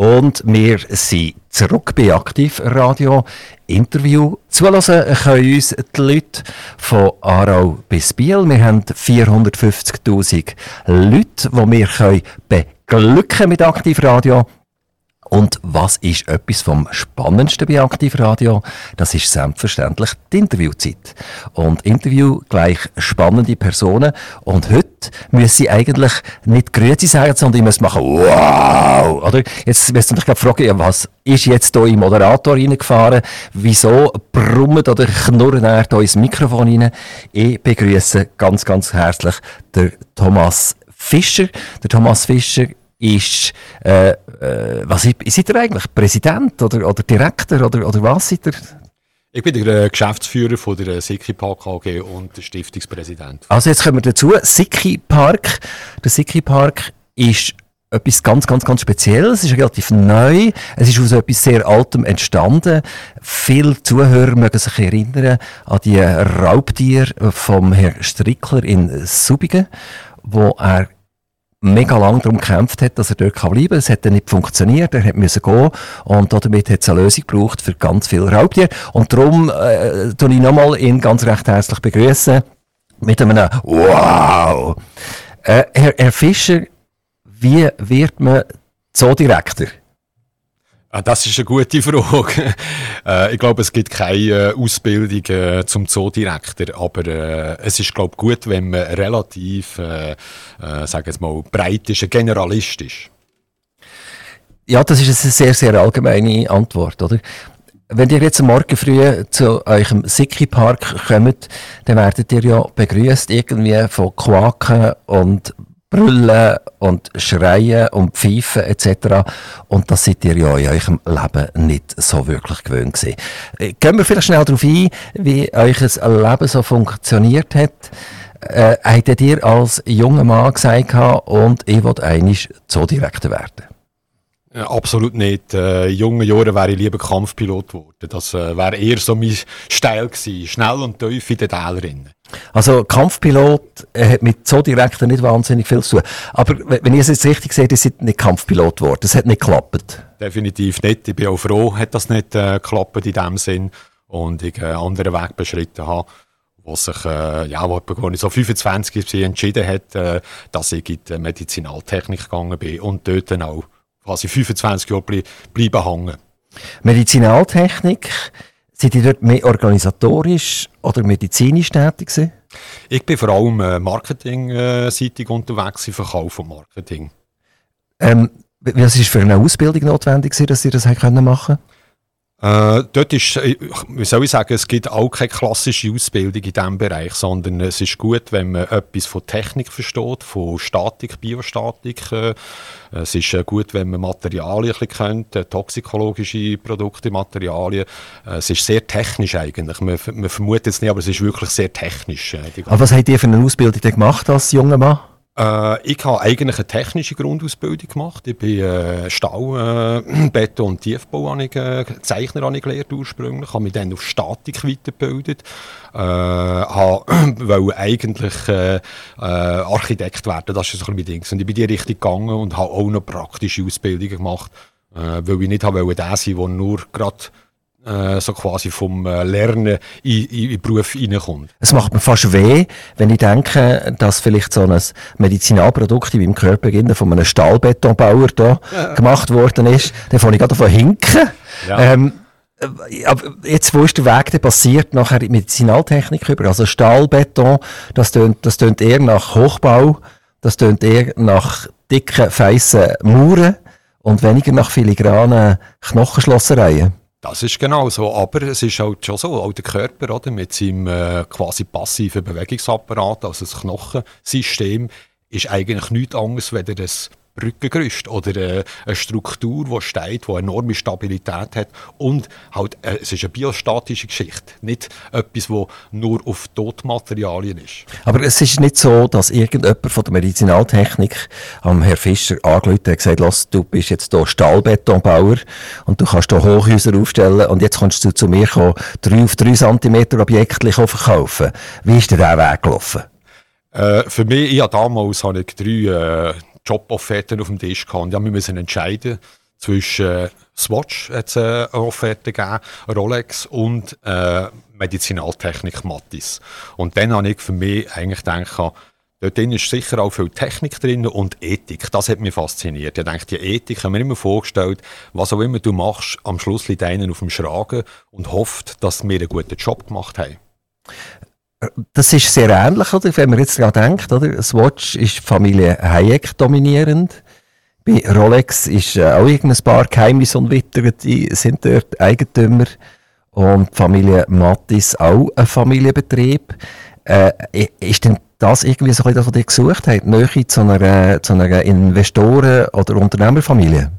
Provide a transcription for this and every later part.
Und wir sind zurück bei Aktivradio. Interview zulassen können uns die Leute von Aarau bis Biel. Wir haben 450.000 Leute, die wir beglücken mit Aktivradio. Und was ist etwas vom Spannendsten bei Aktivradio? Das ist selbstverständlich die Interviewzeit. Und Interview gleich spannende Personen. Und heute müssen sie eigentlich nicht Grüezi sagen, sondern ich muss machen, wow! Oder? Jetzt wirst du dich fragen, ja, was ist jetzt hier im Moderator reingefahren? Wieso brummt oder knurrt er hier ins Mikrofon rein? Ich begrüße ganz, ganz herzlich den Thomas Fischer. Der Thomas Fischer ist, äh, äh, was seid ihr eigentlich? Präsident oder, oder Direktor oder, oder was seid ihr? Ich bin der äh, Geschäftsführer von der Siki Park AG und der Stiftungspräsident. Also jetzt kommen wir dazu. Siki Park. Der Siki Park ist etwas ganz, ganz, ganz Spezielles. Es ist relativ neu. Es ist aus etwas sehr Altem entstanden. Viele Zuhörer mögen sich erinnern an die Raubtiere vom Herrn Strickler in Subigen, wo er mega lang darum gekämpft hat, dass er dort bleiben kann. Es hat dann nicht funktioniert, er musste gehen und damit hat es eine Lösung gebraucht für ganz viele Raubtiere. Und darum äh, tue ich nochmal ihn ganz recht herzlich begrüßen mit einem Wow! Äh, Herr, Herr Fischer, wie wird man Zoodirektor? Ah, das ist eine gute Frage. Äh, ich glaube, es gibt keine äh, Ausbildung äh, zum Zoodirektor, aber es ist, glaube gut, wenn man relativ, äh, sagen wir mal, breit ist, ein Generalist ist. Ja, das ist eine sehr, sehr allgemeine Antwort, oder? Wenn ihr jetzt morgen früh zu eurem Siki Park kommt, dann werdet ihr ja begrüßt irgendwie von Quaken und brüllen und schreien und pfeifen etc. Und das seid ihr ja in eurem Leben nicht so wirklich gewöhnt gewesen. Äh, gehen wir vielleicht schnell darauf ein, wie euch Leben so funktioniert hat. Äh, hättet ihr als junger Mann gesagt, und ich will eigentlich Zoodirektor werden? Ja, absolut nicht. Äh, jungen Jahren wäre ich lieber Kampfpilot geworden. Das äh, wäre eher so mein Style gewesen. Schnell und tief in den Tälerinnen. Also Kampfpilot äh, hat mit so direkt nicht wahnsinnig viel zu tun. Aber wenn ich es jetzt richtig sehe, ist nicht Kampfpilot geworden. Das hat nicht geklappt. Definitiv nicht. Ich bin auch froh, hat das nicht äh, geklappt in dem Sinn. Und ich einen anderen Weg beschritten habe wo sich, äh, ja, wo ich so 25 entschieden hat, äh, dass ich in die Medizinaltechnik gegangen bin und dort dann auch quasi 25 Jahre ble bleiben hängen. Medizinaltechnik, sind Sie dort mehr organisatorisch oder medizinisch tätig gewesen? Ich bin vor allem äh, marketingseitig unterwegs im Verkauf von Marketing. Ähm, was ist für eine Ausbildung notwendig, dass Sie das machen können? Äh, dort ist, äh, wie soll ich sagen, es gibt auch keine klassische Ausbildung in diesem Bereich, sondern es ist gut, wenn man etwas von Technik versteht, von Statik, Biostatik. Äh, es ist äh, gut, wenn man Materialien kennt, äh, toxikologische Produkte, Materialien. Äh, es ist sehr technisch eigentlich. Man, man vermutet es nicht, aber es ist wirklich sehr technisch. aber was habt ihr für eine Ausbildung gemacht als junger Mann? Äh, ich habe eigentlich eine technische Grundausbildung gemacht. Ich bin äh, Stau, äh, Beton und Tiefbau habe ich, äh, ich ursprünglich, Ich habe mich dann auf Statik weitergebildet, äh, wollte eigentlich äh, äh, Architekt werden, das ist so ein bisschen Ding. Und ich bin in die Richtung gegangen und habe auch noch praktische Ausbildungen gemacht, äh, weil ich nicht habe der sein der nur gerade äh, so quasi vom äh, Lernen in, in, den Beruf reinkommt. Es macht mir fast weh, wenn ich denke, dass vielleicht so ein Medizinalprodukt in meinem Körper von einem Stahlbetonbauer da ja. gemacht worden ist. Dann fange ich gerade davon hinken. Ja. Ähm, äh, aber jetzt, wo ist der Weg denn passiert nachher in Medizinaltechnik über? Also Stahlbeton, das tönt, das tönt eher nach Hochbau, das tönt eher nach dicken, feissen Mauern und weniger nach filigranen Knochenschlossereien. Das ist genau so, aber es ist halt schon so, auch der Körper oder, mit seinem äh, quasi passiven Bewegungsapparat, also das Knochensystem, ist eigentlich nichts anderes, als das Brückengerüst oder äh, eine Struktur, die steht, die enorme Stabilität hat und halt, äh, es ist eine biostatische Geschichte, nicht etwas, das nur auf Totmaterialien ist. Aber es ist nicht so, dass irgendjemand von der Medizinaltechnik am Herr Fischer angerufen hat und gesagt, Lass, du bist jetzt hier Stahlbetonbauer und du kannst hier Hochhäuser aufstellen und jetzt kannst du zu mir kommen, 3 auf 3 cm Objekte verkaufen. Wie ist der Weg gelaufen? Äh, für mich, ja, damals habe ich drei äh, Jobofferten auf dem Tisch gehabt. Und ja, wir müssen entscheiden zwischen Swatch hat es eine Offerte gegeben, Rolex und äh, Medizinaltechnik Mattis. Und dann habe ich für mich eigentlich gedacht, Dort ist sicher auch viel Technik drin und Ethik. Das hat mich fasziniert. Ich denke, die Ethik haben wir immer vorgestellt, was auch immer du machst, am Schluss liegt einer auf dem Schragen und hofft, dass wir einen guten Job gemacht haben. Das ist sehr ähnlich, oder? wenn man jetzt daran denkt. Oder? Swatch ist Familie Hayek dominierend. Bei Rolex ist äh, auch irgendein paar Geheimnisse und Witter, die sind dort Eigentümer. Und Familie Mattis auch ein Familienbetrieb. Äh, ist denn das irgendwie so bisschen, was ihr gesucht habt? Nähe zu einer, zu einer Investoren- oder Unternehmerfamilie?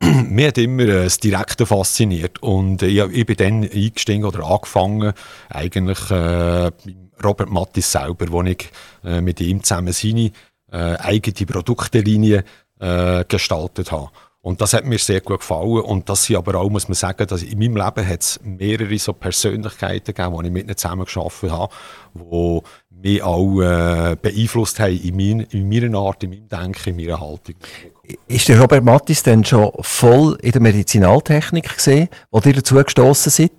Mir hat immer äh, das Direkte fasziniert und äh, ich, ich bin dann eingestiegen oder angefangen, eigentlich äh, Robert Mattis selber, wo ich äh, mit ihm zusammen seine äh, eigene Produktlinie äh, gestaltet habe. Und das hat mir sehr gut gefallen. Und das sind aber auch, muss man sagen, dass in meinem Leben hat es mehrere so Persönlichkeiten gegeben, die ich mit ihnen geschafft habe, die mich auch äh, beeinflusst haben in, mein, in meiner Art, in meinem Denken, in meiner Haltung. Ist der Robert Mattis denn schon voll in der Medizinaltechnik gesehen, wo ihr dazu gestoßen seid?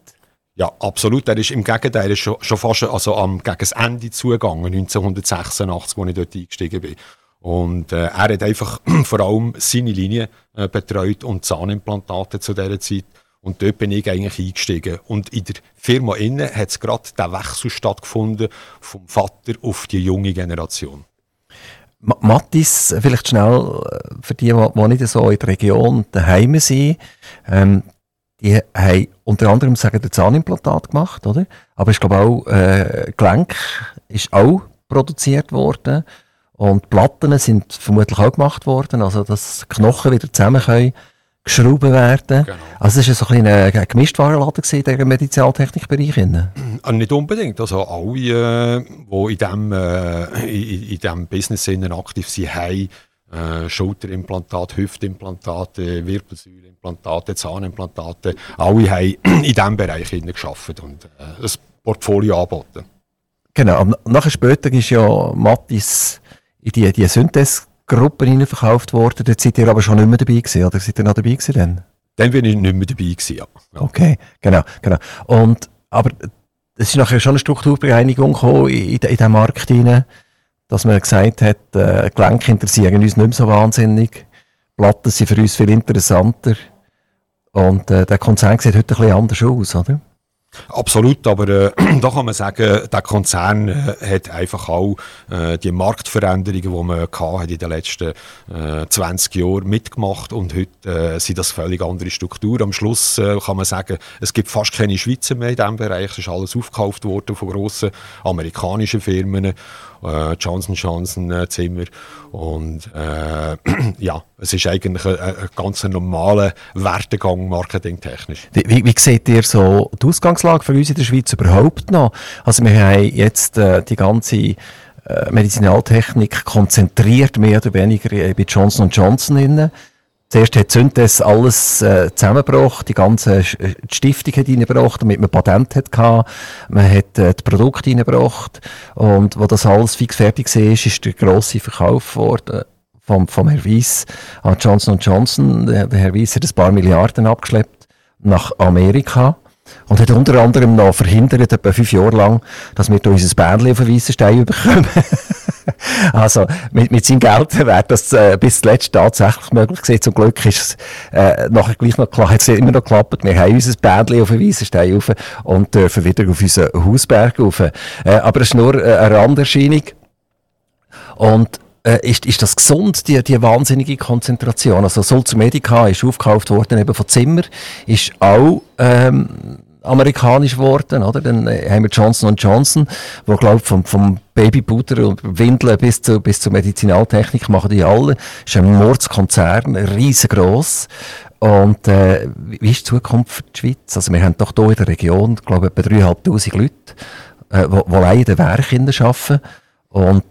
Ja, absolut. Er ist im Gegenteil ist schon, schon fast also am, gegen das Ende zugegangen, 1986, als ich dort eingestiegen bin. Und äh, er hat einfach vor allem seine Linie äh, betreut und Zahnimplantate zu dieser Zeit. Und dort bin ich eigentlich eingestiegen. Und in der Firma innen hat es gerade der Wechsel stattgefunden vom Vater auf die junge Generation. Mattis, vielleicht schnell äh, für die, die nicht so in der Region daheim sind. Ähm, die haben unter anderem sagen, der Zahnimplantat gemacht, oder? Aber ich glaube auch, äh, Gelenk ist auch produziert worden. Und Platten sind vermutlich auch gemacht worden, also dass Knochen wieder zusammen können geschraubt werden. Genau. Also es war so ein, ein Gemischtwarenladen in diesem Medizinaltechnikbereich. Also nicht unbedingt. Also alle, äh, die in diesem, äh, in, in Business aktiv sind, haben äh, Schulterimplantate, Hüftimplantate, Wirbelsäuleimplantate, Zahnimplantate. Alle haben in diesem Bereich gearbeitet und äh, ein Portfolio angeboten. Genau, und nachher später ist ja Mattis in die, die Synthes-Gruppe verkauft worden. Dort seid ihr aber schon nicht mehr dabei gewesen, oder seid ihr noch dabei gewesen dann? Dann bin ich nicht mehr dabei gewesen, ja. ja. Okay, genau, genau. Und, aber es ist nachher schon eine Strukturbereinigung gekommen in, in, in den Markt hinein, dass man gesagt hat, äh, Gelenke interessieren uns nicht mehr so wahnsinnig. Platten sind für uns viel interessanter. Und äh, der Konzern sieht heute ein bisschen anders aus, oder? Absolut, aber äh, da kann man sagen, der Konzern äh, hat einfach auch äh, die Marktveränderungen, die man hat in den letzten äh, 20 Jahren mitgemacht und heute äh, sind das völlig andere Strukturen. Am Schluss äh, kann man sagen, es gibt fast keine Schweizer mehr in diesem Bereich, es ist alles aufgekauft worden von grossen amerikanischen Firmen äh, Johnson Johnson äh, Zimmer. Und äh, ja, es ist eigentlich ein, ein ganz normaler Werdegang marketingtechnisch. Wie, wie, seht ihr so die Ausgangslage für uns in der Schweiz überhaupt noch? Also wir haben jetzt äh, die ganze äh, Medizinaltechnik konzentriert mehr oder weniger bei Johnson Johnson innen. Zuerst hat Synthes alles äh, zusammengebracht, die ganze äh, die Stiftung hat reingebracht, damit man Patent hatte. Man hat äh, die Produkte reingebracht. Und wo das alles fix fertig war, ist der grosse Verkauf worden vom, vom Herr Weiss an Johnson Johnson. Der Herr Weiss hat ein paar Milliarden abgeschleppt nach Amerika. Und hat unter anderem noch verhindert, etwa fünf Jahre lang, dass wir unser Bändchen auf den weißen Stein bekommen. also, mit, mit seinem Geld wäre das äh, bis zuletzt tatsächlich möglich gewesen. Zum Glück ist es äh, nachher gleich noch klar, hat es immer noch geklappt. Wir haben unser Bändchen auf den weißen Stein rauf und dürfen wieder auf unseren Hausberg rauf. Äh, aber es ist nur äh, eine Randerscheinung. Und äh, ist, ist das gesund, die, die wahnsinnige Konzentration? Also Sulzer Medica ist aufgekauft worden eben von Zimmer, ist auch ähm, amerikanisch geworden, oder? Dann äh, haben wir Johnson Johnson, wo glaub vom, vom Babybutter und Windeln bis zu, bis zur Medizinaltechnik machen die alle. Ist ein Mordskonzern, riesengroß. Und äh, wie ist die Zukunft für die Schweiz? Also wir haben doch hier in der Region, glaube ich, etwa 3'500 Leute, äh, die allein in den Werken arbeiten. Und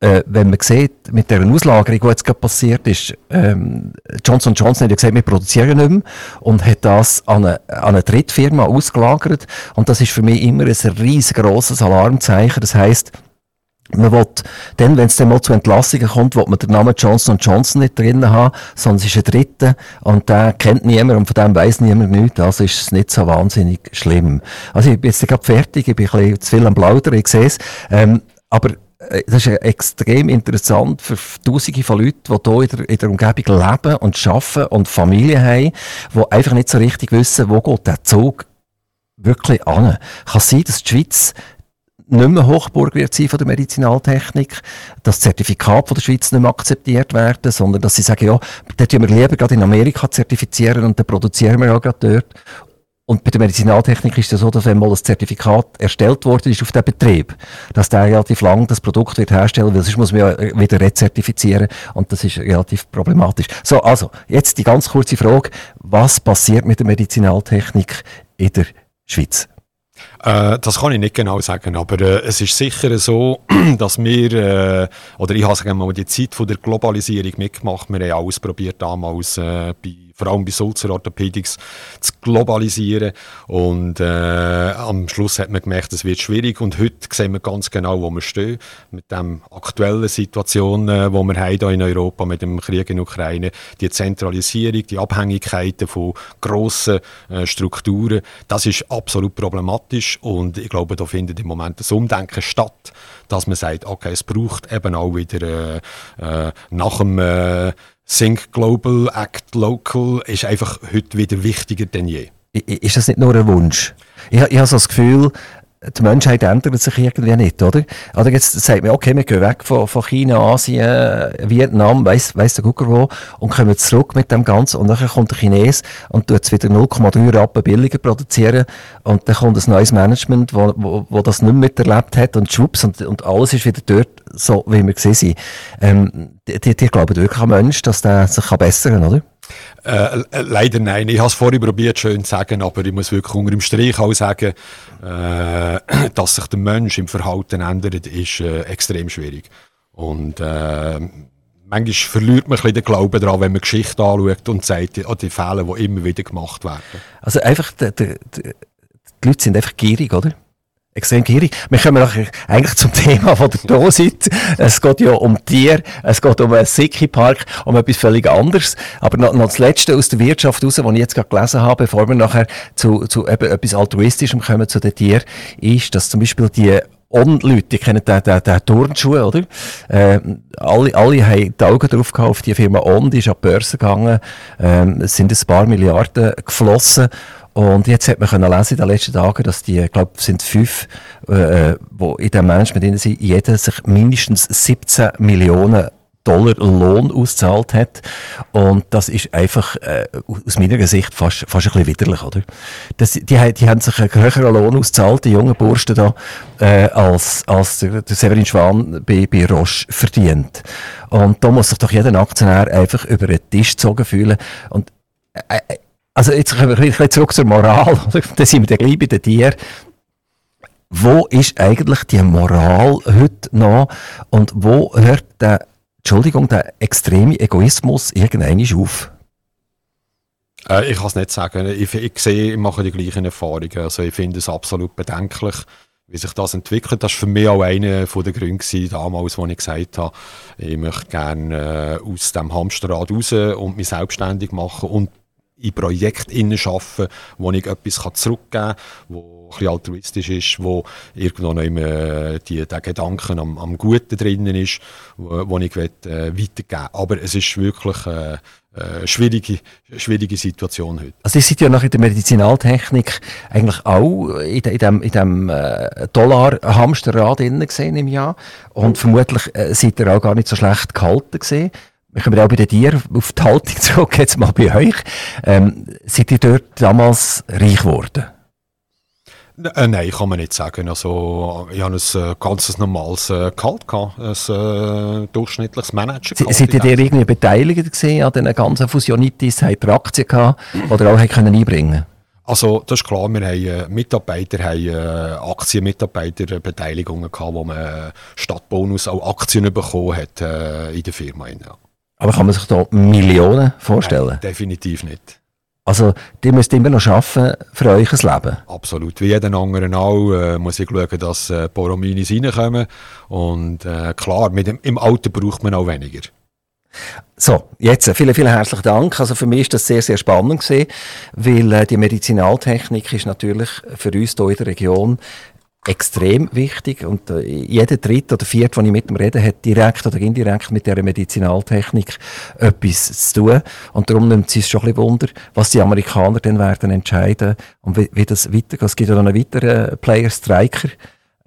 äh, wenn man sieht, mit der Auslagerung, die jetzt gerade passiert ist, ähm, Johnson Johnson hat ja gesagt, wir produzieren nicht mehr und hat das an eine, an eine Drittfirma ausgelagert. Und das ist für mich immer ein riesengroßes Alarmzeichen. Das heisst, man will, dann, wenn es dann mal zu Entlassungen kommt, will man den Namen Johnson Johnson nicht drinnen haben, sondern es ist ein Dritter und der kennt niemand und von dem weiss niemand nichts, also ist es nicht so wahnsinnig schlimm. Also ich bin jetzt gerade fertig, ich bin ein bisschen zu viel am Plaudern, ich sehe es, ähm, aber das ist extrem interessant für Tausende von Leuten, die hier in der, in der Umgebung leben und arbeiten und Familie haben, die einfach nicht so richtig wissen, wo geht der Zug wirklich an. Kann sein, dass die Schweiz nicht mehr Hochburg wird sein von der Medizinaltechnik, dass das Zertifikat von der Schweiz nicht mehr akzeptiert werden, sondern dass sie sagen, ja, das tun wir lieber gerade in Amerika zertifizieren und dann produzieren wir auch gerade dort. Und bei der Medizinaltechnik ist es so, dass wenn mal das Zertifikat erstellt worden ist auf den Betrieb, dass der relativ lang das Produkt wird herstellen, weil sonst muss man ja wieder rezertifizieren und das ist relativ problematisch. So, also, jetzt die ganz kurze Frage, was passiert mit der Medizinaltechnik in der Schweiz? Äh, das kann ich nicht genau sagen, aber äh, es ist sicher so, dass wir, äh, oder ich habe sagen mal, die Zeit von der Globalisierung mitgemacht. Wir haben alles probiert damals äh, bei vor allem bei Sulzer Orthopädics zu globalisieren. Und äh, am Schluss hat man gemerkt, es wird schwierig. Und heute sehen wir ganz genau, wo wir stehen. Mit der aktuellen Situation, äh, wo wir hier in Europa mit dem Krieg in Ukraine, die Zentralisierung, die Abhängigkeiten von grossen äh, Strukturen, das ist absolut problematisch. Und ich glaube, da findet im Moment das Umdenken statt, dass man sagt, okay, es braucht eben auch wieder äh, äh nach dem äh, Think Global, Act Local ist einfach heute wieder wichtiger denn je. Ist das nicht nur ein Wunsch? Ich, ich habe so das Gefühl, die Menschheit ändert sich irgendwie nicht, oder? Oder jetzt sagt man, okay, wir gehen weg von, von China, Asien, Vietnam, weiss, weiss der Gucker wo, und kommen zurück mit dem Ganzen. Und dann kommt der Chines und tut es wieder 0,3 Rappen billiger produzieren. Und dann kommt ein neues Management, wo, wo, wo das nicht mehr miterlebt hat und schwupps, und, und alles ist wieder dort, so wie wir gesehen sind. Ähm, die, die, die glauben wirklich an Mensch, dass der sich bessern kann, oder? Äh, leider nein. Ich habe es vorhin probiert, schön zu sagen, aber ich muss wirklich unter dem Strich auch sagen, äh, dass sich der Mensch im Verhalten ändert, ist äh, extrem schwierig. Und äh, manchmal verliert man ein bisschen den Glauben daran, wenn man Geschichte anschaut und sagt, oh, die Fehler, die immer wieder gemacht werden. Also einfach, die, die, die Leute sind einfach gierig, oder? Extrem gierig. Wir kommen eigentlich zum Thema von der Dosit. Es geht ja um Tier, es geht um einen Sicki-Park, um etwas völlig anderes. Aber noch, noch das Letzte aus der Wirtschaft raus, was ich jetzt gerade gelesen habe, bevor wir nachher zu, zu eben etwas Altruistischem kommen zu den Tieren, ist, dass zum Beispiel die On-Leute, die kennen den, den, den Turnschuh, oder? Äh, alle, alle haben die Augen drauf gehabt die Firma On, die ist an die Börse gegangen, ähm, es sind ein paar Milliarden geflossen und jetzt hat man können lesen in den letzten Tagen, dass die, ich glaube, sind fünf, äh, wo in dem Management drin sind, jeder sich mindestens 17 Millionen Dollar Lohn auszahlt hat. Und das ist einfach äh, aus meiner Sicht fast, fast ein bisschen widerlich, oder? Das, die, die haben sich einen höheren Lohn ausgezahlt, die jungen Bursten da, äh, als, als der, der Severin Schwan bei, bei Roche verdient. Und da muss sich doch jeder Aktionär einfach über den Tisch gezogen fühlen. Und äh, äh also jetzt kommen wir ein zurück zur Moral. da sind wir dann gleich bei den Tieren. Wo ist eigentlich die Moral heute noch und wo hört der, Entschuldigung, der extreme Egoismus irgendwann auf? Äh, ich kann es nicht sagen. Ich, ich, sehe, ich mache die gleichen Erfahrungen. Also ich finde es absolut bedenklich, wie sich das entwickelt. Das war für mich auch einer der Gründe damals, als ich gesagt habe, ich möchte gerne äh, aus dem Hamsterrad raus und mich selbstständig machen und in Projekten arbeiten, wo ich etwas zurückgeben kann, wo bisschen altruistisch ist, wo irgendwo noch immer die, der Gedanken am, am Guten drinnen ist, wo, wo ich will, äh, weitergeben. Aber es ist wirklich äh, eine schwierige, schwierige Situation heute. Also ihr seid ja nach der Medizinaltechnik eigentlich auch in, in dem, in dem äh, Dollar-Hamsterrad im Jahr. Und vermutlich äh, seid ihr auch gar nicht so schlecht gehalten gesehen wir kommen auch bei den Tieren auf die Haltung zurück, jetzt mal bei euch. Ähm, seid ihr dort damals reich geworden? Äh, nein, kann man nicht sagen. Also, ich hatte ein äh, ganz normales äh, Gehalt, gehabt, ein durchschnittliches Manager. Seid ihr irgendwie beteiligt gesehen an diesen ganzen Fusionitis? Habt ihr Aktien gehabt oder auch können einbringen also das ist klar, wir haben Mitarbeiter, haben Aktienmitarbeiterbeteiligungen gehabt, wo man statt Bonus auch Aktien bekommen hat in der Firma. Ja. Aber kann man sich da Millionen vorstellen? Nein, definitiv nicht. Also, die müsst immer noch arbeiten für euch Leben. Absolut. Wie jeden anderen auch, äh, muss ich schauen, dass äh, Porominis reinkommen. Und äh, klar, mit dem, im Alter braucht man auch weniger. So, jetzt äh, vielen, vielen herzlichen Dank. Also für mich ist das sehr, sehr spannend gewesen, weil äh, die Medizinaltechnik ist natürlich für uns hier in der Region extrem wichtig und äh, jeder dritte oder vierte, den ich mit ihm rede, hat direkt oder indirekt mit der Medizinaltechnik etwas zu tun und darum nimmt es schon ein bisschen Wunder, was die Amerikaner dann werden entscheiden und wie, wie das weitergeht. Es gibt ja noch einen weiteren Player, Striker,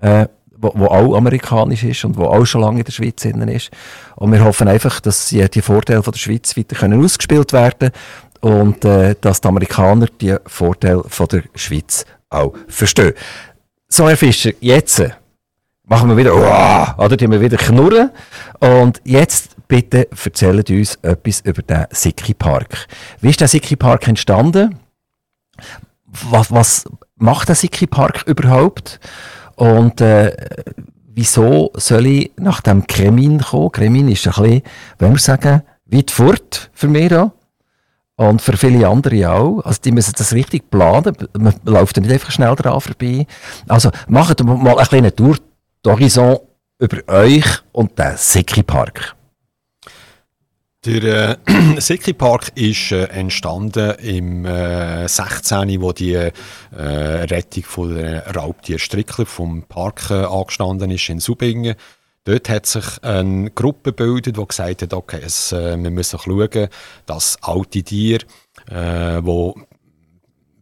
äh, auch amerikanisch ist und wo auch schon lange in der Schweiz innen ist. Und wir hoffen einfach, dass die, die Vorteile von der Schweiz weiter können ausgespielt werden und äh, dass die Amerikaner die Vorteile von der Schweiz auch verstehen. So, Herr Fischer, jetzt machen wir wieder, oh, oder, wir wieder knurren. Und jetzt bitte erzählt uns etwas über den Siki Park. Wie ist der Siki Park entstanden? Was, was macht der Siki Park überhaupt? Und äh, wieso soll ich nach dem Kremin kommen? Kremin ist ein bisschen, wenn wir sagen, weit fort für mich auch. Und für viele andere auch. Also, die müssen das richtig planen. Man läuft nicht einfach schnell dran vorbei. Also, macht mal ein kleine Tour d'Horizon über euch und den Seki Park. Der äh, Seki Park ist äh, entstanden im äh, 16., wo die äh, Rettung von der Raubtier Strickler vom Park äh, angestanden ist in Subingen. Dort hat sich eine Gruppe gebildet, die gesagt hat, okay, es, äh, wir müssen schauen, dass alte Tiere, äh, die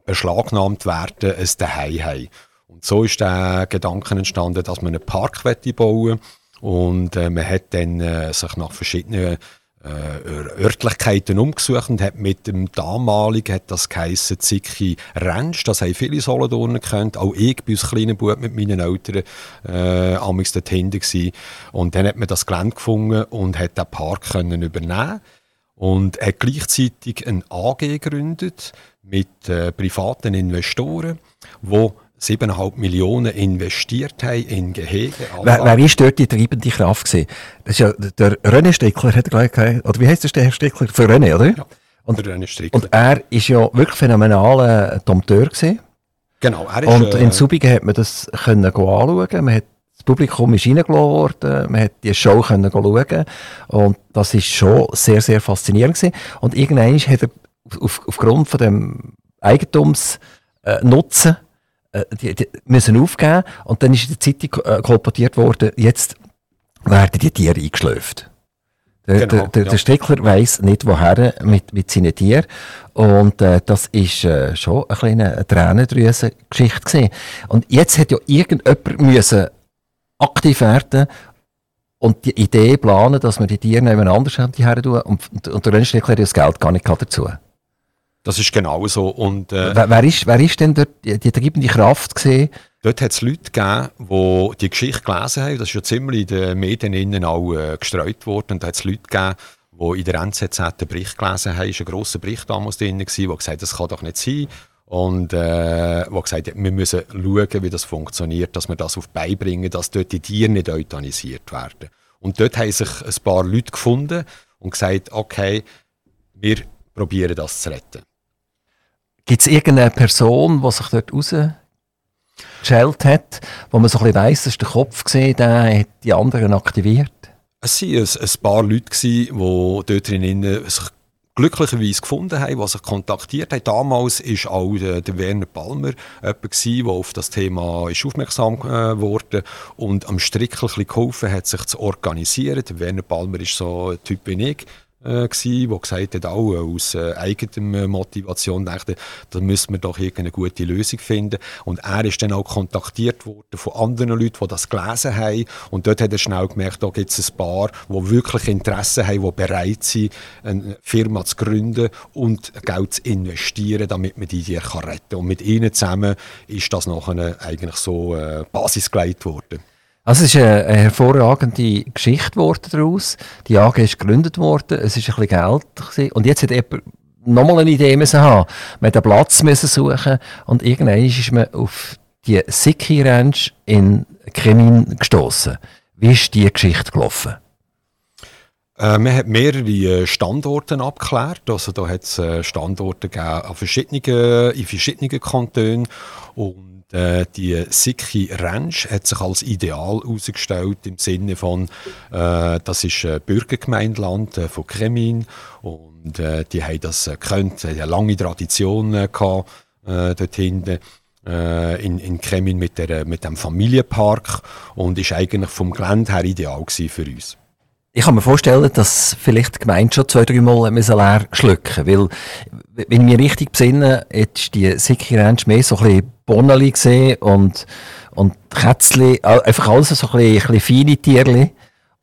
beschlagnahmt werden, ein Zuhause haben. Und so ist der Gedanke entstanden, dass man einen Park bauen. Und äh, man hat dann äh, sich nach verschiedenen äh, Örtlichkeiten umgesucht und hat mit dem damaligen, hat das geheissen, Zicki Ranch, das haben viele Solothurner gekannt, auch ich bin als kleiner Bub mit meinen Eltern äh, amigs dort hinten gewesen. Und dann hat man das Gelände gefunden und hat den Park können übernehmen und hat gleichzeitig ein AG gegründet mit äh, privaten Investoren, wo 7,5 Millionen investiert haben in Gehege. Wer, wer ist dort die treibende Kraft gewesen? Das ist ja der René Strickler, hat er gleich oder wie heißt das der Herr Strickler? Für René, oder? Ja, und, René Strickler. Und er ist ja wirklich phänomenaler Dompteur gewesen. Genau, er ist, Und in äh, Subigen hat man das können anschauen. Man hat das Publikum ist reingelassen worden, man hat die Show können schauen und das ist schon sehr, sehr faszinierend gewesen. Und irgendwann hat er auf, aufgrund von dem Eigentumsnutzen äh, äh, die, die müssen aufgeben und dann ist in der Zeitung äh, kolportiert worden, jetzt werden die Tiere eingeschläft. Der, genau, der, der, ja. Strickler weiss nicht, woher mit, mit seinen Tieren. Und äh, das ist äh, schon eine kleine Tränendrüse-Geschichte gewesen. Und jetzt hat ja irgendjemand müssen aktiv werden und die Idee planen, dass man die Tiere nebeneinander her tun. Und, und, und der Strickler hat das Geld gar nicht dazu. Das ist genau so. Und, äh, wer, wer, ist, wer ist denn dort die, die treibende Kraft gesehen? Dort hat es Leute gegeben, die die Geschichte gelesen haben. Das ist ja ziemlich in den Medien innen auch äh, gestreut worden. Und da hat es Leute gegeben, die in der NZZ einen Bericht gelesen haben. Es war ein grosser Bericht damals drin, der gesagt hat, das kann doch nicht sein. Und äh, wo gesagt hat, wir müssen schauen, wie das funktioniert, dass wir das auf beibringen, dass dort die Tiere nicht euthanisiert werden. Und dort haben sich ein paar Leute gefunden und gesagt, okay, wir probieren das zu retten. Gibt es irgendeine Person, die sich dort rausgeschält hat, wo man so ein bisschen weiss, das ist der Kopf gesehen, der hat die anderen aktiviert? Es waren ein, ein paar Leute, die dort drinnen sich glücklicherweise gefunden haben, die sich kontaktiert haben. Damals war auch der, der Werner Palmer jemand, der auf das Thema ist aufmerksam äh, wurde und am Strick geholfen hat, sich zu organisieren. Der Werner Palmer ist so ein Typ wie ich, äh, gsi, wo gesagt hat, auch aus äh, eigener Motivation dachte, da müssen wir doch irgendeine gute Lösung finden. Und er ist dann auch kontaktiert worden von anderen Leuten, die das gelesen haben. Und dort hat er schnell gemerkt, da gibt es ein paar, die wirklich Interesse haben, die bereit sind, eine Firma zu gründen und Geld zu investieren, damit man die Tiere retten kann. Und mit ihnen zusammen ist das nachher eigentlich so äh, Basis gelegt worden. Also es ist eine, eine hervorragende Geschichte geworden daraus. Die AG ist gegründet worden, es ist ein bisschen Geld gewesen. und jetzt hat jemand nochmal eine Idee müssen haben. Man hat einen Platz müssen suchen und irgendwann ist man auf die Siki Ranch in Kremin gestoßen. Wie ist die Geschichte gelaufen? Äh, man hat mehrere äh, Standorte abgeklärt. Also da hat es äh, Standorte gegeben an verschiedenen, in verschiedenen Kantonen. Und äh, die Siki Ranch hat sich als ideal herausgestellt im Sinne von, äh, das ist ein Bürgergemeindeland äh, von Kremin und äh, die haben das äh, gekannt, eine lange Tradition äh, gehabt, äh, dort hinten äh, in, in Kremin mit, der, mit dem Familienpark und ist eigentlich vom Gelände her ideal für uns. Ich kann mir vorstellen, dass vielleicht die Gemeinde schon zwei, drei Mal leer schlucken weil, wenn ich mich richtig besinne, ist die Siki Ranch mehr so ein bisschen Bonneli gesehen und, und Kätzli, einfach alles so ein bisschen, ein bisschen feine Tierli.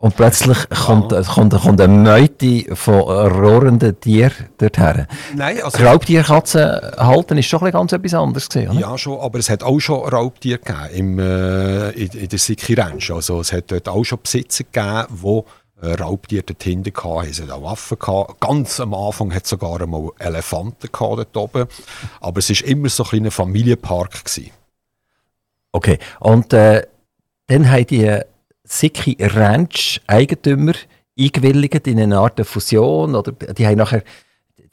Und plötzlich ja. kommt, kommt, kommt eine Meute von rohrenden Tieren dorthin. Nein, also... Raubtierkatzen halten ist schon ganz etwas anderes gewesen, oder? Ja, schon, aber es hat auch schon Raubtiere gegeben im, äh, in, in der Siki Ranch. Also es hat dort auch schon Besitzer gegeben, die äh, Raubtiere dort hinten hatten, es auch Waffen gehabt. Ganz am Anfang hat es sogar einmal Elefanten dort oben. Aber es war immer so ein kleiner Familienpark. Gewesen. Okay, und äh, dann haben die Siki Ranch Eigentümer eingewilligt in eine Art Fusion oder die haben nachher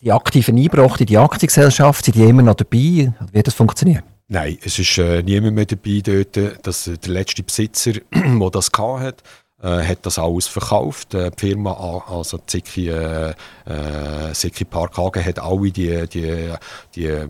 die Aktiven eingebracht in die Aktiengesellschaft, sind die immer noch dabei? Wie hat das funktioniert? Nein, es ist äh, niemand mehr dabei dort. Das, der letzte Besitzer, der das hatte, äh, hat das alles verkauft. Äh, die Firma, also Ziki, äh, äh, Park AG, hat alle die, die, die äh,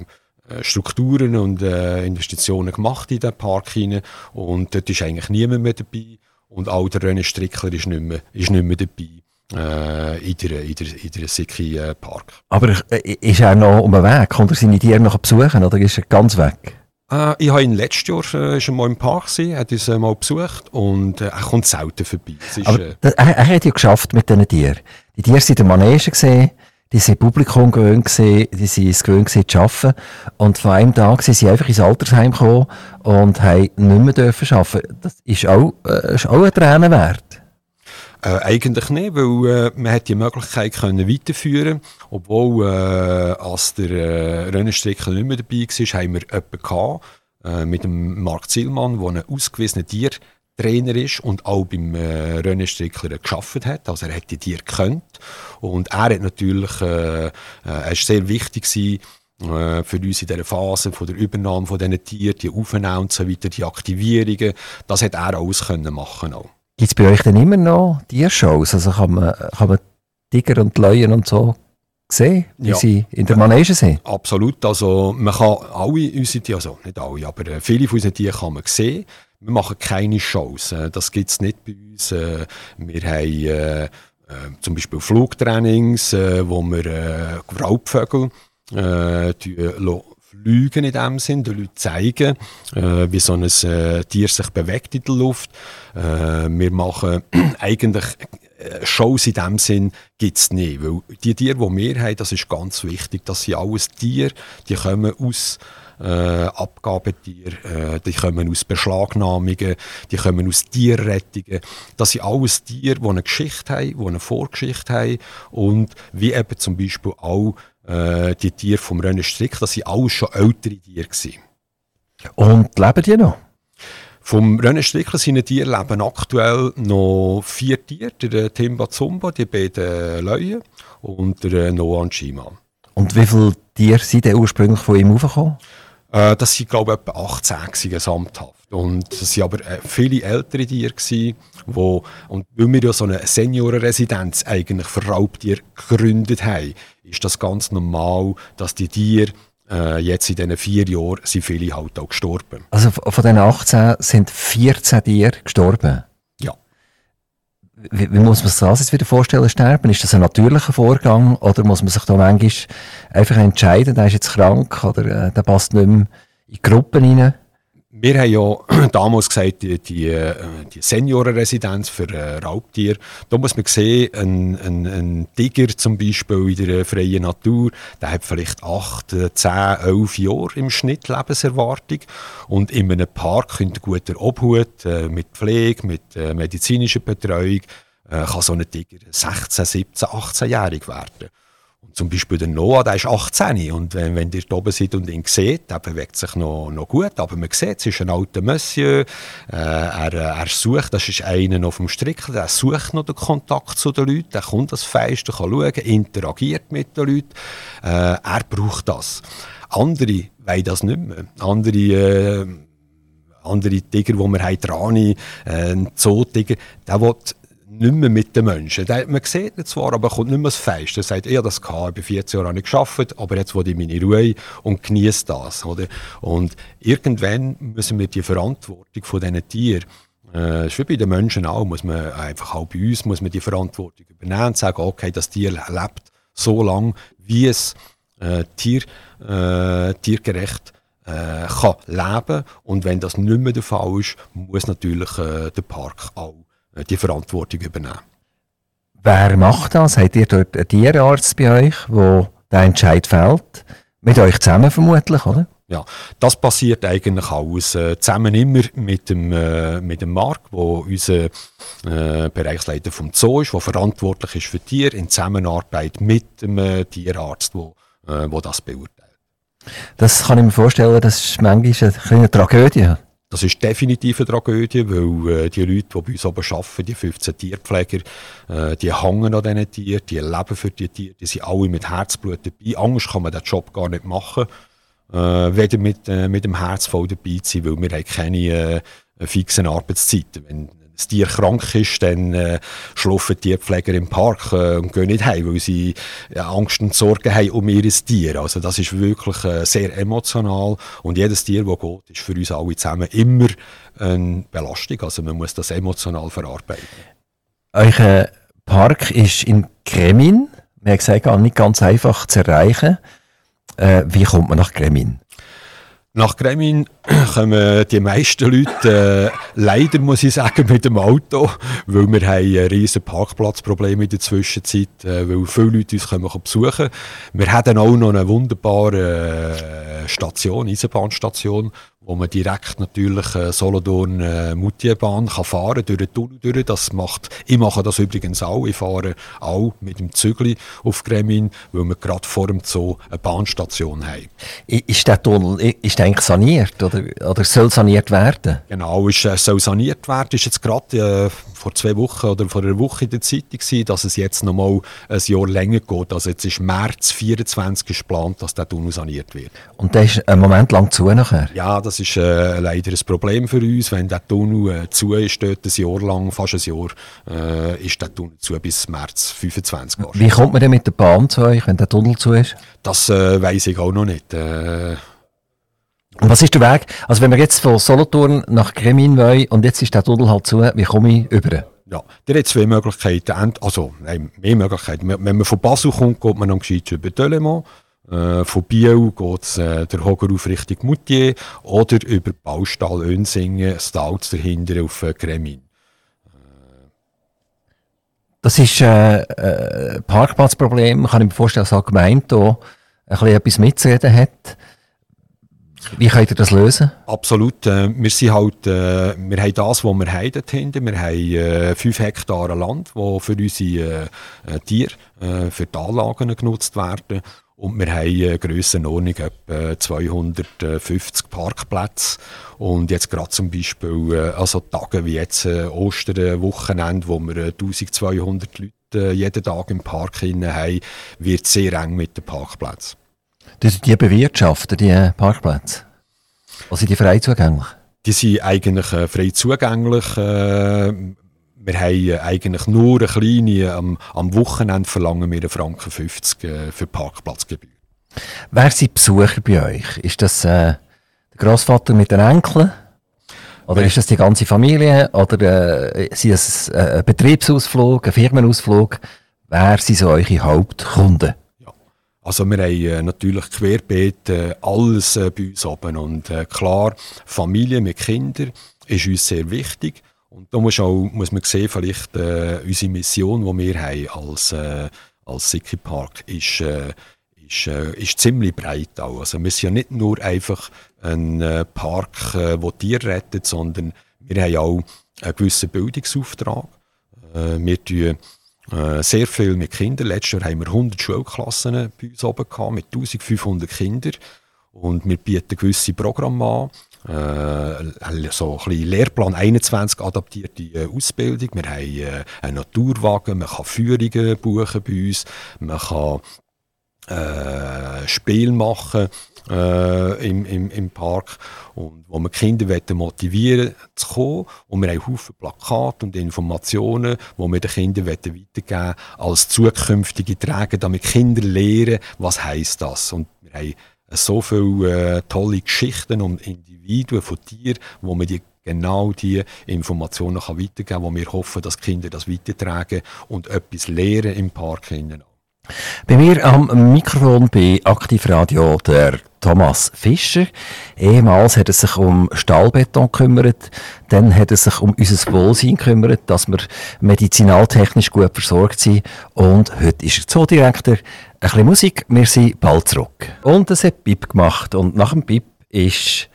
Strukturen und äh, Investitionen gemacht in den Park hinein. Und dort ist eigentlich niemand mehr dabei. Und auch der René Strickler ist nicht mehr, ist nicht mehr dabei. Äh, in der, in der, in der Siki äh, Park. Aber äh, ist er noch um den Weg? Kommt er seine Tiere noch besuchen oder ist er ganz weg? Äh, ich habe ihn letztes Jahr äh, schon mal im Park gesehen, hat uns äh, mal besucht und äh, er kommt selten vorbei. Ist, Aber, äh, er, er, hat ja geschafft mit diesen Tieren. Die Tiere sind in der Manege gesehen, die sind Publikum gewöhnt gewesen, die sind es gewöhnt gewesen, zu arbeiten. Und von einem Tag sind sie einfach ins Altersheim gekommen und haben nicht mehr dürfen arbeiten. Das ist auch, äh, ist auch ein Tränen wert. Äh, eigentlich nicht, weil äh, man hat die Möglichkeit können weiterführen obwohl äh, als der äh, Rennenstrecker nicht mehr dabei war, haben wir jemanden gehabt, äh, mit dem Marc Zielmann, der ein ausgewiesener Tiertrainer ist und auch beim äh, Rennenstrickler geschafft hat. Also er hat die Tiere gekannt und er hat natürlich, äh, äh, er ist sehr wichtig gewesen, äh, für uns in dieser Phase von der Übernahme von diesen Tieren, die Aufnahme und so weiter, die Aktivierungen, das hat er alles können machen auch. Gibt es bei euch denn immer noch Tiershows? Also kann man, kann man Tiger und Leuen und so sehen, wie ja. sie in der Manege sind? Absolut. Also man kann alle unsere Tiere, also nicht alle, aber äh, viele von unseren Tieren kann man sehen. Wir machen keine Shows. Äh, das gibt es nicht bei uns. Äh, wir haben zum Beispiel Flugtrainings, wo wir Raubvögel fliegen in dem Sinn, den Leuten zeigen, äh, wie so ein äh, Tier sich bewegt in der Luft. Äh, wir machen eigentlich äh, Shows in dem Sinn gibt es nicht, weil die Tiere, die wir haben, das ist ganz wichtig, dass sie alles Tiere, die kommen aus äh, Abgabetier, äh, die kommen aus Beschlagnahmungen, die kommen aus Tierrettungen. Das sind alles Tiere, die eine Geschichte haben, die eine Vorgeschichte haben und wie eben zum Beispiel auch äh, die Tiere vom Rennen Strick, das sind alles schon ältere Tiere gewesen. Und leben die noch? Vom Rennen Strickler sind Tiere leben aktuell noch vier Tiere, der Timba Zumba, die beiden Löwen und der Noah Shima. Und wie viele Tiere sind denn ursprünglich von ihm aufgekommen? Äh, das sind, glaube ich, etwa 18 gesamthaft. Und das waren aber äh, viele ältere Tiere, gewesen, wo, und weil wir ja so eine Seniorenresidenz eigentlich für Raubtiere gegründet haben, ist das ganz normal, dass die Tiere äh, jetzt in diesen vier Jahren sind viele halt auch gestorben. Also von den 18 sind 14 Tiere gestorben? Ja. Wie, wie muss man sich das jetzt wieder vorstellen, sterben? Ist das ein natürlicher Vorgang oder muss man sich da manchmal einfach entscheiden, der ist jetzt krank oder äh, der passt nicht mehr in die Gruppen rein? Wir haben ja damals gesagt, die, die, äh, die Seniorenresidenz für äh, Raubtiere, da muss man sehen, ein, ein, ein Tiger zum Beispiel in der freien Natur, der hat vielleicht 8, 10, 11 Jahre im Schnitt Lebenserwartung und in einem Park unter guter Obhut, äh, mit Pflege, mit äh, medizinischer Betreuung, äh, kann so ein Tiger 16, 17, 18-jährig werden. Zum Beispiel der Noah, der ist 18 und wenn, wenn ihr da oben seid und ihn seht, der bewegt sich noch, noch gut, aber man sieht, es ist ein alter Monsieur, äh, er, er sucht, das ist einer noch vom Stricken, der sucht noch den Kontakt zu den Leuten, der kommt das Fenster, kann schauen, interagiert mit den Leuten, äh, er braucht das. Andere wollen das nicht mehr. Andere äh, andere Tiger, die wir haben, Rani, äh, Zootiger, der will nicht mehr mit den Menschen. Man sieht ihn zwar, aber kommt nicht mehr das Fest. Er sagt, ja, das kann, ich bin 14 Jahre nicht geschafft, aber jetzt will ich meine Ruhe und genieße das. Oder? Und irgendwann müssen wir die Verantwortung von diesen Tieren äh, ist wie bei den Menschen auch, muss man einfach auch bei uns muss man die Verantwortung übernehmen und sagen, okay, das Tier lebt so lange, wie es äh, Tier, äh, tiergerecht äh, kann leben und wenn das nicht mehr der Fall ist, muss natürlich äh, der Park auch die Verantwortung übernehmen. Wer macht das? Habt ihr dort einen Tierarzt bei euch, wo der Entscheid fällt? Mit euch zusammen vermutlich, oder? Ja, das passiert eigentlich alles äh, zusammen immer mit dem, äh, mit dem Marc, wo unser äh, Bereichsleiter vom Zoo ist, der verantwortlich ist für Tiere, in Zusammenarbeit mit dem äh, Tierarzt, wo, äh, wo das beurteilt. Das kann ich mir vorstellen, das ist manchmal eine, eine Tragödie. Das ist definitiv eine Tragödie, weil äh, die Leute, die bei uns oben arbeiten, die 15 Tierpfleger, äh, die hängen an diesen Tieren, die leben für die Tiere, die sind alle mit Herzblut dabei. Anders kann man den Job gar nicht machen, äh, weder mit, äh, mit dem Herz voll dabei zu sein, weil wir haben keine äh, fixen Arbeitszeiten. Wenn, das Tier krank ist, dann äh, schlafen die Tierpfleger im Park äh, und gehen nicht heim, weil sie äh, Angst und Sorgen haben um ihr Tier. Also das ist wirklich äh, sehr emotional und jedes Tier, das geht, ist für uns alle zusammen immer eine Belastung. Also man muss das emotional verarbeiten. Euer Park ist in Kremin. Wir haben gesagt, nicht ganz einfach zu erreichen. Äh, wie kommt man nach Kremin? Nach Gremin kommen die meisten Leute, äh, leider muss ich sagen, mit dem Auto, weil wir haben ein riesen Parkplatzproblem in der Zwischenzeit, äh, weil viele Leute uns kommen besuchen. Wir haben auch noch eine wunderbare äh, Station, Eisenbahnstation, wo man direkt natürlich äh, Solothurn äh, Mutierbahn kann fahren durch den Tunnel durch. Das macht, ich mache das übrigens auch. Ich fahre auch mit dem Zügli auf Gremin, weil wir gerade vor dem Zoo eine Bahnstation haben. Ist der Tunnel ist der eigentlich saniert oder, oder soll saniert werden? Genau, ist, äh, soll saniert werden. Ist jetzt gerade äh, vor zwei Wochen oder vor einer Woche in der Zeitung gewesen, dass es jetzt noch mal ein Jahr länger geht. Also jetzt ist März 24 geplant, dass der Tunnel saniert wird. Und der ist einen Moment lang zu nachher? Ja, das ist äh, leider ein Problem für uns. Wenn der Tunnel äh, zu ist, dort ein Jahr lang, fast ein Jahr, äh, ist der Tunnel zu bis März 25. Wie kommt man denn mit der Bahn zu euch, wenn der Tunnel zu ist? Das äh, weiß ich auch noch nicht. Äh, und was ist der Weg? Also wenn wir jetzt von Solothurn nach Gremin wollen und jetzt ist der Tunnel halt zu, wie komme ich über? Ja, der hat zwei Möglichkeiten. Also, nein, mehr Möglichkeiten. Wenn man von Basel kommt, geht man am gescheit über Delemont. Äh, von Biel geht es äh, der Hoger auf Richtung Moutier oder über Baustall Önsingen, Stalz dahinter auf äh, Gremin. Das ist äh, ein Parkplatzproblem. Kann ich mir vorstellen, dass Gemeinde hier ein bisschen etwas mitzureden hat. Wie könnt ihr das lösen? Absolut. Äh, wir, sind halt, äh, wir haben das, was wir haben dort hinten. Wir haben äh, 5 Hektar Land, das für unsere äh, Tiere, äh, für die Anlagen genutzt werden. Und wir haben eine Grössenordnung etwa 250 Parkplätze. Und jetzt gerade zum Beispiel, äh, also Tage wie jetzt äh, Osterwochenende, wo wir 1200 Leute jeden Tag im Park haben, wird sehr eng mit den Parkplätzen. Das die bewirtschaften, die Parkplätze? Oder sind die frei zugänglich? Die sind eigentlich äh, frei zugänglich. Äh, wir haben eigentlich nur eine kleine, am, am Wochenende verlangen wir 1,50 Franken 50 äh, für Parkplatzgebühr. Wer sind Besucher bei euch? Ist das äh, der Großvater mit den Enkeln? Oder ist das die ganze Familie? Oder äh, sind es äh, ein Betriebsausflug, ein Firmenausflug? Wer sind so eure Hauptkunden? Also wir haben äh, natürlich querbeet äh, alles äh, bei uns oben und äh, klar, Familie mit Kindern ist uns sehr wichtig und da muss, auch, muss man sehen, vielleicht äh, unsere Mission, die wir haben als, äh, als City Park, ist, äh, ist, äh, ist ziemlich breit auch. Also wir sind ja nicht nur einfach ein äh, Park, äh, der Tiere rettet, sondern wir haben auch einen gewissen Bildungsauftrag. Äh, wir tun Äh, sehr viel mit Kindern. Letztes Jahr haben wir 100 Schulklassen bei uns oben gehabt, mit 1500 Kindern. Und wir bieten gewisse Programme an. Äh, so ein bisschen Lehrplan 21 adaptierte äh, Ausbildung. Wir haben äh, einen Naturwagen, man kann Führungen buchen bei uns, man kann äh, Spiel machen äh, im, im, im Park und wo wir Kinder motivieren zu kommen und wir haben Haufen Plakate und Informationen, die wir den Kindern weitergeben als zukünftige Träger, damit Kinder lernen, was heißt das und wir haben so viele äh, tolle Geschichten um Individuen von Tieren, wo man die genau die Informationen kann weitergeben kann, wo wir hoffen, dass Kinder das weitertragen und etwas lernen im Park. Bei mir am Mikrofon bei Aktivradio der Thomas Fischer. Ehemals hat er sich um Stahlbeton gekümmert, dann hat er sich um unser Wohlsein gekümmert, dass wir medizinaltechnisch gut versorgt sind und heute ist er Zoodirektor. Ein bisschen Musik, wir sind bald zurück. Und es hat Pip gemacht und nach dem Pip ist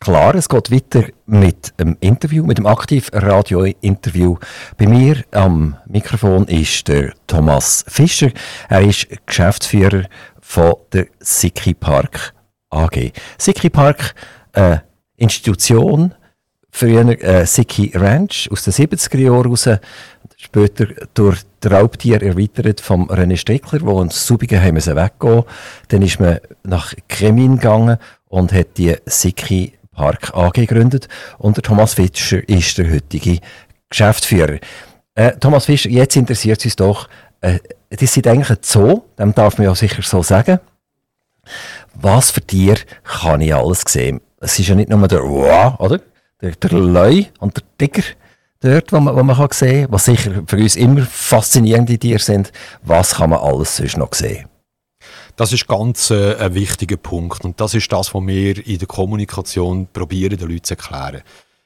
Klar, es geht weiter mit einem Interview, mit dem Aktiv-Radio-Interview. Bei mir am Mikrofon ist der Thomas Fischer. Er ist Geschäftsführer von der Siki Park AG. Siki Park, eine Institution, früher äh, Siki Ranch aus den 70er Jahren raus, später durch die Raubtier erweitert vom René Strickler, wo uns Subigen haben müssen weggehen. Dann ist man nach Kremin gegangen und hat die Siki Park AG gegründet und der Thomas Fischer ist der heutige Geschäftsführer. Äh, Thomas Fischer, jetzt interessiert es uns doch, äh, das ist eigentlich ein Zoo, dem darf man ja sicher so sagen. Was für Tiere kann ich alles sehen? Es ist ja nicht nur der Wow, oder? Der, der Leu und der Tiger dort, wo man, wo man kann sehen kann, was sicher für uns immer faszinierende Tiere sind. Was kann man alles sonst noch sehen? Das ist ganz äh, ein wichtiger Punkt und das ist das, was wir in der Kommunikation probieren, den Leuten zu erklären.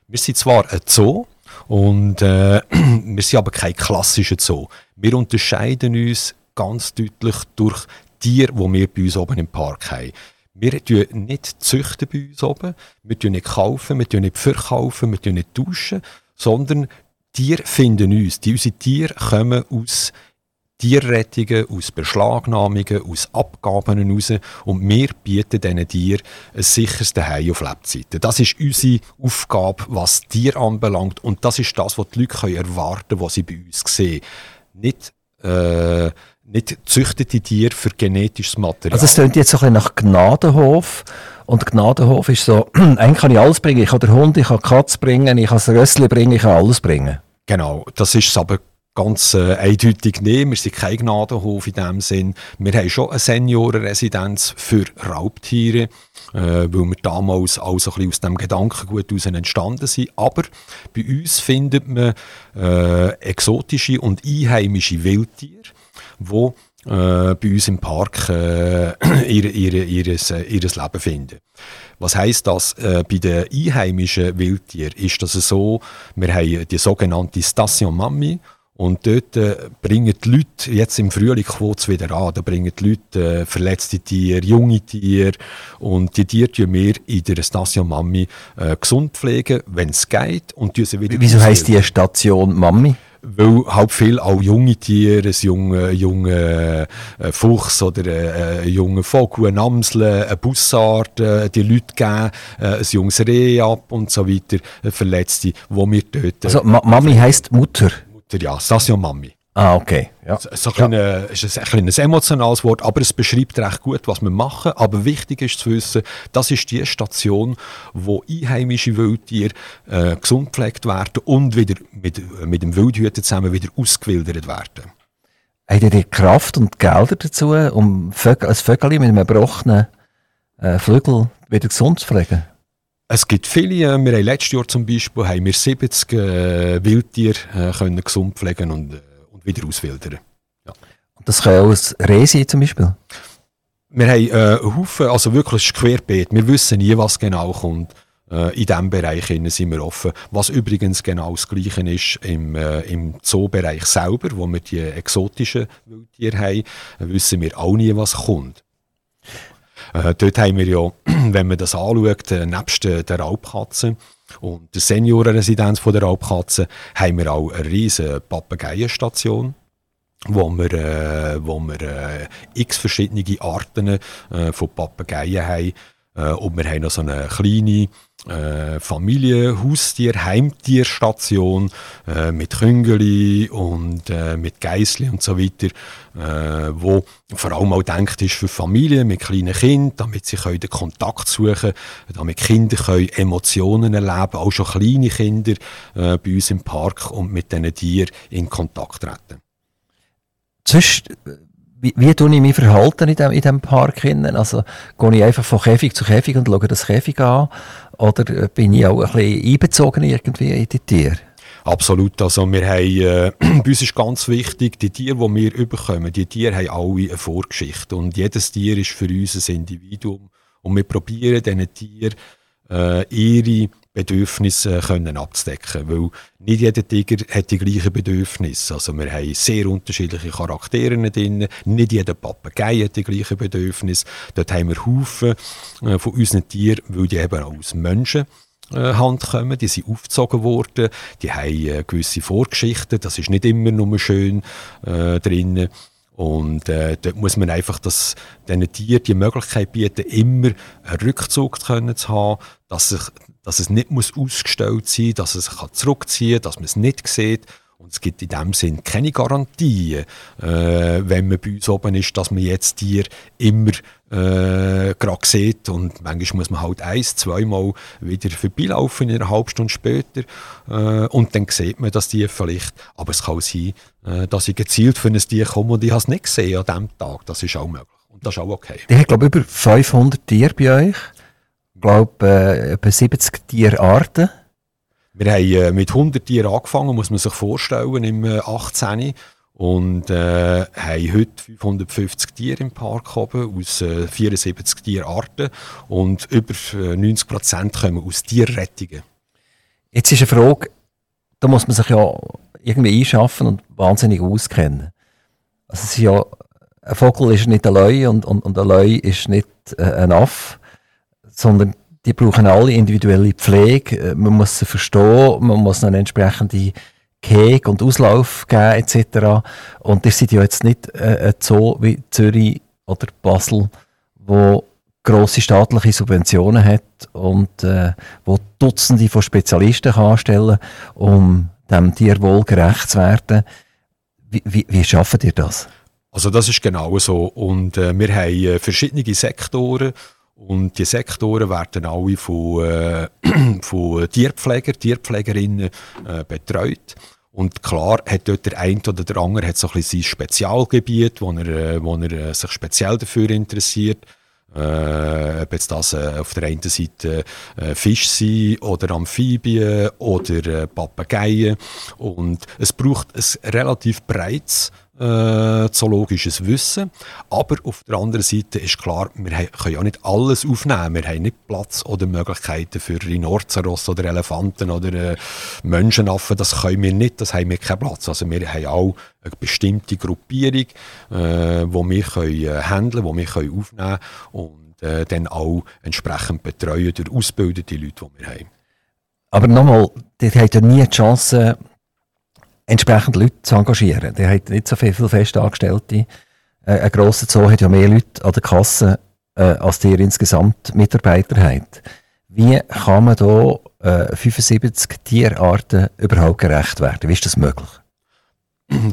Wir sind zwar ein Zoo und äh, wir sind aber kein klassischer Zoo. Wir unterscheiden uns ganz deutlich durch Tiere, die wir bei uns oben im Park haben. Wir züchten nicht züchten bei uns oben, wir tun nicht kaufen, wir tun nicht verkaufen, wir tun nicht tauschen, sondern Tiere finden uns. Unsere Tiere kommen aus Tierrettungen, aus Beschlagnahmungen, aus Abgaben heraus und wir bieten diesen Tieren ein sicheres Zuhause auf Lebzeiten. Das ist unsere Aufgabe, was Tiere anbelangt und das ist das, was die Leute erwarten können, was sie bei uns sehen. Nicht, äh, nicht züchtete Tiere für genetisches Material. Also es klingt jetzt so ein bisschen nach Gnadenhof und Gnadenhof ist so, eigentlich kann ich alles bringen. Ich kann den Hund, ich kann die Katze bringen, ich kann das Rössli bringen, ich kann alles bringen. Genau, das ist aber ganz äh, eindeutig nehmen. Wir sind kein Gnadenhof in dem Sinn. Wir haben schon eine Seniorenresidenz für Raubtiere, äh, weil wir damals also ein bisschen aus dem Gedankengut heraus entstanden sind. Aber bei uns findet man äh, exotische und einheimische Wildtiere, die äh, bei uns im Park äh, ihre, ihre, ihres, äh, ihres Leben finden. Was heißt das? Äh, bei den einheimischen Wildtieren ist das so, wir haben die sogenannte Station Mami und dort äh, bringen die Leute, jetzt im Frühling kommt es wieder an, da bringen die Leute äh, verletzte Tiere, junge Tiere und die Tiere tun wir in der Station Mami äh, gesund pflegen, wenn es geht und sie wieder Wieso heisst die Station Mami? Weil halt viel auch junge Tiere, ein junger junge, äh, Fuchs oder äh, ein junger Vogel, ein Amsel, ein Bussard, äh, die Leute geben äh, ein junges Reh ab und so weiter, äh, Verletzte, wo wir dort... Also Ma Mami heisst Mutter? der ja, Station Mami. Ah, okay. Ja. So ein, ja. ist ein, ein emotionales Wort, aber es beschreibt recht gut, was wir machen. Aber wichtig ist zu wissen, das ist die Station, wo einheimische Wildtiere äh, gesund gepflegt werden und wieder mit, mit dem Wildhüter zusammen wieder ausgewildert werden. Habt ihr die Kraft und Gelder dazu, um ein Vögel mit einem gebrochenen äh, Flügel wieder gesund zu pflegen? Es gibt viele, äh, wir haben letztes Jahr zum Beispiel haben wir 70 äh, Wildtiere äh, können gesund pflegen und, äh, und wieder auswildern. Ja. Das kann auch ein Reh sein zum Beispiel? Wir haben äh, Haufen, also wirklich querbeet. Wir wissen nie, was genau kommt. Äh, in diesem Bereich sind wir offen. Was übrigens genau das Gleiche ist im, äh, im Zoobereich selber, wo wir die exotischen Wildtiere haben, wissen wir auch nie, was kommt. Äh, dort haben wir ja, wenn man das anschaut, äh, nebst der Raubkatze und der Seniorenresidenz der Raubkatze, haben wir auch eine riesige Papageienstation. wo wir, äh, wo wir äh, x verschiedene Arten äh, von Papageien haben. Äh, und wir haben noch so eine kleine äh, Familie, Haustier, Heimtierstation äh, mit Küngeli und äh, mit Geissli und so weiter, äh, wo vor allem auch denkt ist für Familien mit kleinen Kindern, damit sie können den Kontakt suchen, damit Kinder können Emotionen erleben, auch schon kleine Kinder äh, bei uns im Park und mit diesen Tieren in Kontakt treten. Sonst, wie, wie tue ich mich verhalten in diesem in dem Park? Also, gehe ich einfach von Käfig zu Käfig und schaue das Käfig an? Oder bin ich auch ein bisschen einbezogen irgendwie in die Tiere? Absolut. Also wir haben, äh, bei uns ist ganz wichtig, die Tiere, die wir überkommen, die Tiere haben alle eine Vorgeschichte. Und jedes Tier ist für uns ein Individuum. Und wir probieren diesen Tieren äh, ihre Bedürfnisse können abzudecken. Weil nicht jeder Tiger hat die gleichen Bedürfnisse. Also wir haben sehr unterschiedliche Charaktere drin. Nicht jeder Papagei hat die gleichen Bedürfnisse. Dort haben wir Haufen äh, von unseren Tieren, weil die eben aus Menschen äh, Hand kommen, die sind aufgezogen worden, die haben äh, gewisse Vorgeschichten, das ist nicht immer nur schön äh, drin. Und äh, dort muss man einfach diesen Tieren die Möglichkeit bieten, immer einen Rückzug können zu haben, dass, sich, dass es nicht muss ausgestellt sein muss, dass es sich zurückziehen kann, dass man es nicht sieht. Und es gibt in dem Sinn keine Garantien, äh, wenn man bei uns oben ist, dass man jetzt Tier immer äh, gerade sieht. Und manchmal muss man halt eins, zweimal wieder vorbeilaufen, in einer halben Stunde später. Äh, und dann sieht man das Tier vielleicht. Aber es kann sein, äh, dass ich gezielt für ein Tier komme und ich habe es nicht gesehen an diesem Tag. Das ist auch möglich. Und das ist auch okay. Ich glaube über 500 Tiere bei euch. Ich glaube, äh, etwa 70 Tierarten. Wir haben äh, mit 100 Tieren angefangen, muss man sich vorstellen, im äh, 18. Und äh, haben heute 550 Tiere im Park oben, aus äh, 74 Tierarten. Und über 90 äh, Prozent kommen aus Tierrettungen. Jetzt ist eine Frage, da muss man sich ja irgendwie einschaffen und wahnsinnig auskennen. Also es ist ja, ein Vogel ist nicht ein Leu und, und, und ein Leu ist nicht äh, ein Aff, sondern die brauchen alle individuelle Pflege. Äh, man muss sie verstehen, man muss eine entsprechende Gehege und Auslauf geben etc. Und ihr seid ja jetzt nicht äh, Zoo wie Zürich oder Basel, wo grosse staatliche Subventionen hat und äh, wo Dutzende von Spezialisten kann anstellen um dem Tierwohl gerecht zu werden. Wie, wie, wie schafft ihr das? Also das ist genau so. Und äh, wir haben äh, verschiedene Sektoren und die Sektoren werden alle von, äh, von Tierpfleger, Tierpflegerinnen äh, betreut. Und klar hat dort der eine oder der andere hat so ein bisschen sein Spezialgebiet, wo er, äh, wo er äh, sich speziell dafür interessiert. Äh, ob jetzt das äh, auf der einen Seite äh, Fisch sind oder Amphibien oder äh, Papageien. Und es braucht ein relativ breites äh, zoologisches Wissen. Aber auf der anderen Seite ist klar, wir können ja nicht alles aufnehmen. Wir haben nicht Platz oder Möglichkeiten für Rhinoceros oder Elefanten oder äh, Menschenaffen. Das können wir nicht, das haben wir keinen Platz. Also wir haben auch eine bestimmte Gruppierung, äh, wo wir können äh, handeln, wo wir können aufnehmen und äh, dann auch entsprechend betreuen durch ausgebildete Leute, die wir haben. Aber nochmal, ihr habt ja nie die Chance, entsprechend Leute zu engagieren. Der hat nicht so viele, viele Festangestellte. Äh, ein grosser Zoo hat ja mehr Leute an der Kasse, äh, als der insgesamt Mitarbeiter hat. Wie kann man da äh, 75 Tierarten überhaupt gerecht werden? Wie ist das möglich?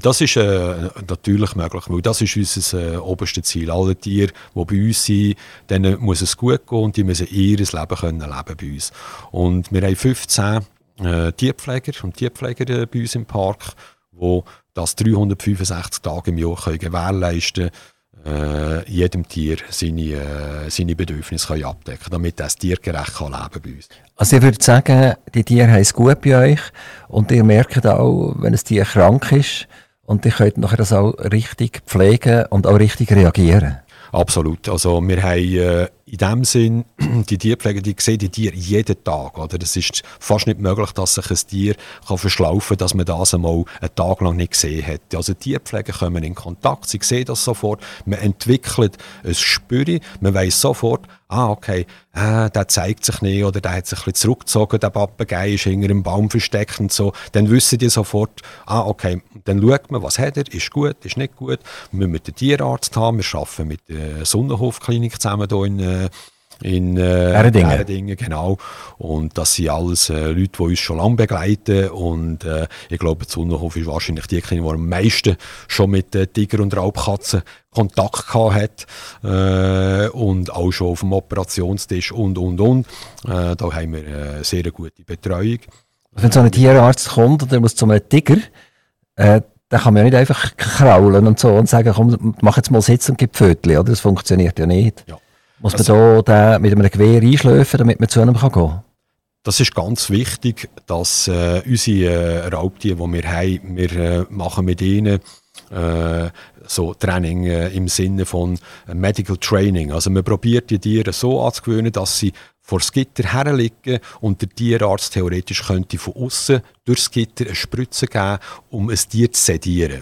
Das ist äh, natürlich möglich, weil das ist unser äh, oberstes Ziel. Alle Tiere, die bei uns sind, denen muss es gut gehen und die müssen ihr Leben können leben bei uns. Und wir haben 15 äh, Tierpfleger und Tierpfleger bei uns im Park, die das 365 Tage im Jahr können gewährleisten können, äh, jedem Tier seine, äh, seine Bedürfnisse können abdecken damit das tiergerecht kann leben bei uns. Also ich würde sagen, die Tiere haben es gut bei euch und ihr merkt auch, wenn ein Tier krank ist und ihr könnt nachher das auch richtig pflegen und auch richtig reagieren. Absolut. Also wir haben äh, in dem Sinn die Tierpfleger, die sehen die Tiere jeden Tag. Oder? Das ist fast nicht möglich, dass sich ein Tier kann verschlaufen kann, dass man das einmal einen Tag lang nicht gesehen hat. Also Tierpfleger kommen in Kontakt, sie sehen das sofort, man entwickelt ein Spüre, man weiß sofort, ah, okay, äh, der zeigt sich nicht oder der hat sich ein bisschen zurückgezogen, der Papagei ist hinter einem Baum versteckt und so, dann wissen die sofort, ah, okay, dann schaut man, was hat er, ist gut, ist nicht gut, wir müssen dem Tierarzt haben, wir arbeiten mit der Sonnenhofklinik zusammen hier in äh, in äh, Erdingen. genau. Und das sind alles äh, Leute, die uns schon lange begleiten. Und äh, ich glaube, Sonnenhof ist wahrscheinlich die Klinik, die am meisten schon mit äh, Tiger und Raubkatzen Kontakt gehabt hat. Äh, und auch schon auf dem Operationstisch und, und, und. Äh, da haben wir äh, sehr gute Betreuung. Wenn so ein Tierarzt kommt und er muss zu einem Tiger, äh, dann kann man ja nicht einfach kraulen und so und sagen, komm, mach jetzt mal Sitz und gib Pfötchen, oder? Das funktioniert ja nicht. Ja. Muss man also, da mit einem Gewehr einschläfen, damit man zu einem gehen kann? Das ist ganz wichtig, dass äh, unsere äh, Raubtiere, die wir haben, wir äh, machen mit ihnen äh, so Training äh, im Sinne von Medical Training. Also man probiert die Tiere so anzugewöhnen, dass sie vor das Gitter herliegen und der Tierarzt theoretisch könnte von außen durchs Gitter eine Spritze geben, um ein Tier zu sedieren.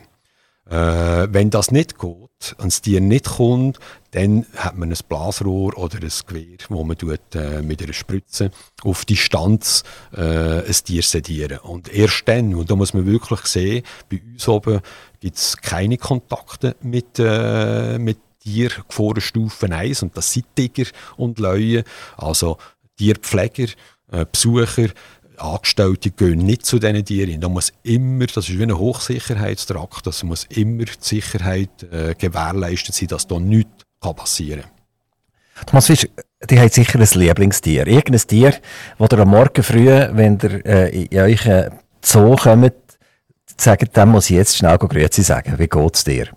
Äh, wenn das nicht geht und das Tier nicht kommt, dann hat man ein Blasrohr oder ein Gewehr, wo man tut, äh, mit einer Spritze auf Distanz äh, ein Tier sedieren. Und erst dann, und da muss man wirklich sehen, bei uns oben gibt es keine Kontakte mit, äh, mit Tiergefahrenstufen 1 und das sind Tiger und Löwen. Also Tierpfleger, äh, Besucher Angestellte gehen nicht zu diesen Tieren. Da muss immer, das ist wie ein Hochsicherheitstrakt, das muss immer die Sicherheit äh, gewährleistet sein, dass da nichts passieren kann. Thomas Fisch, die haben sicher ein Lieblingstier. Irgendein Tier, das ihr am Morgen früh, wenn ihr äh, in euren Zoo kommt, sagt, dem muss ich jetzt schnell Grüezi sagen. Wie geht es dir?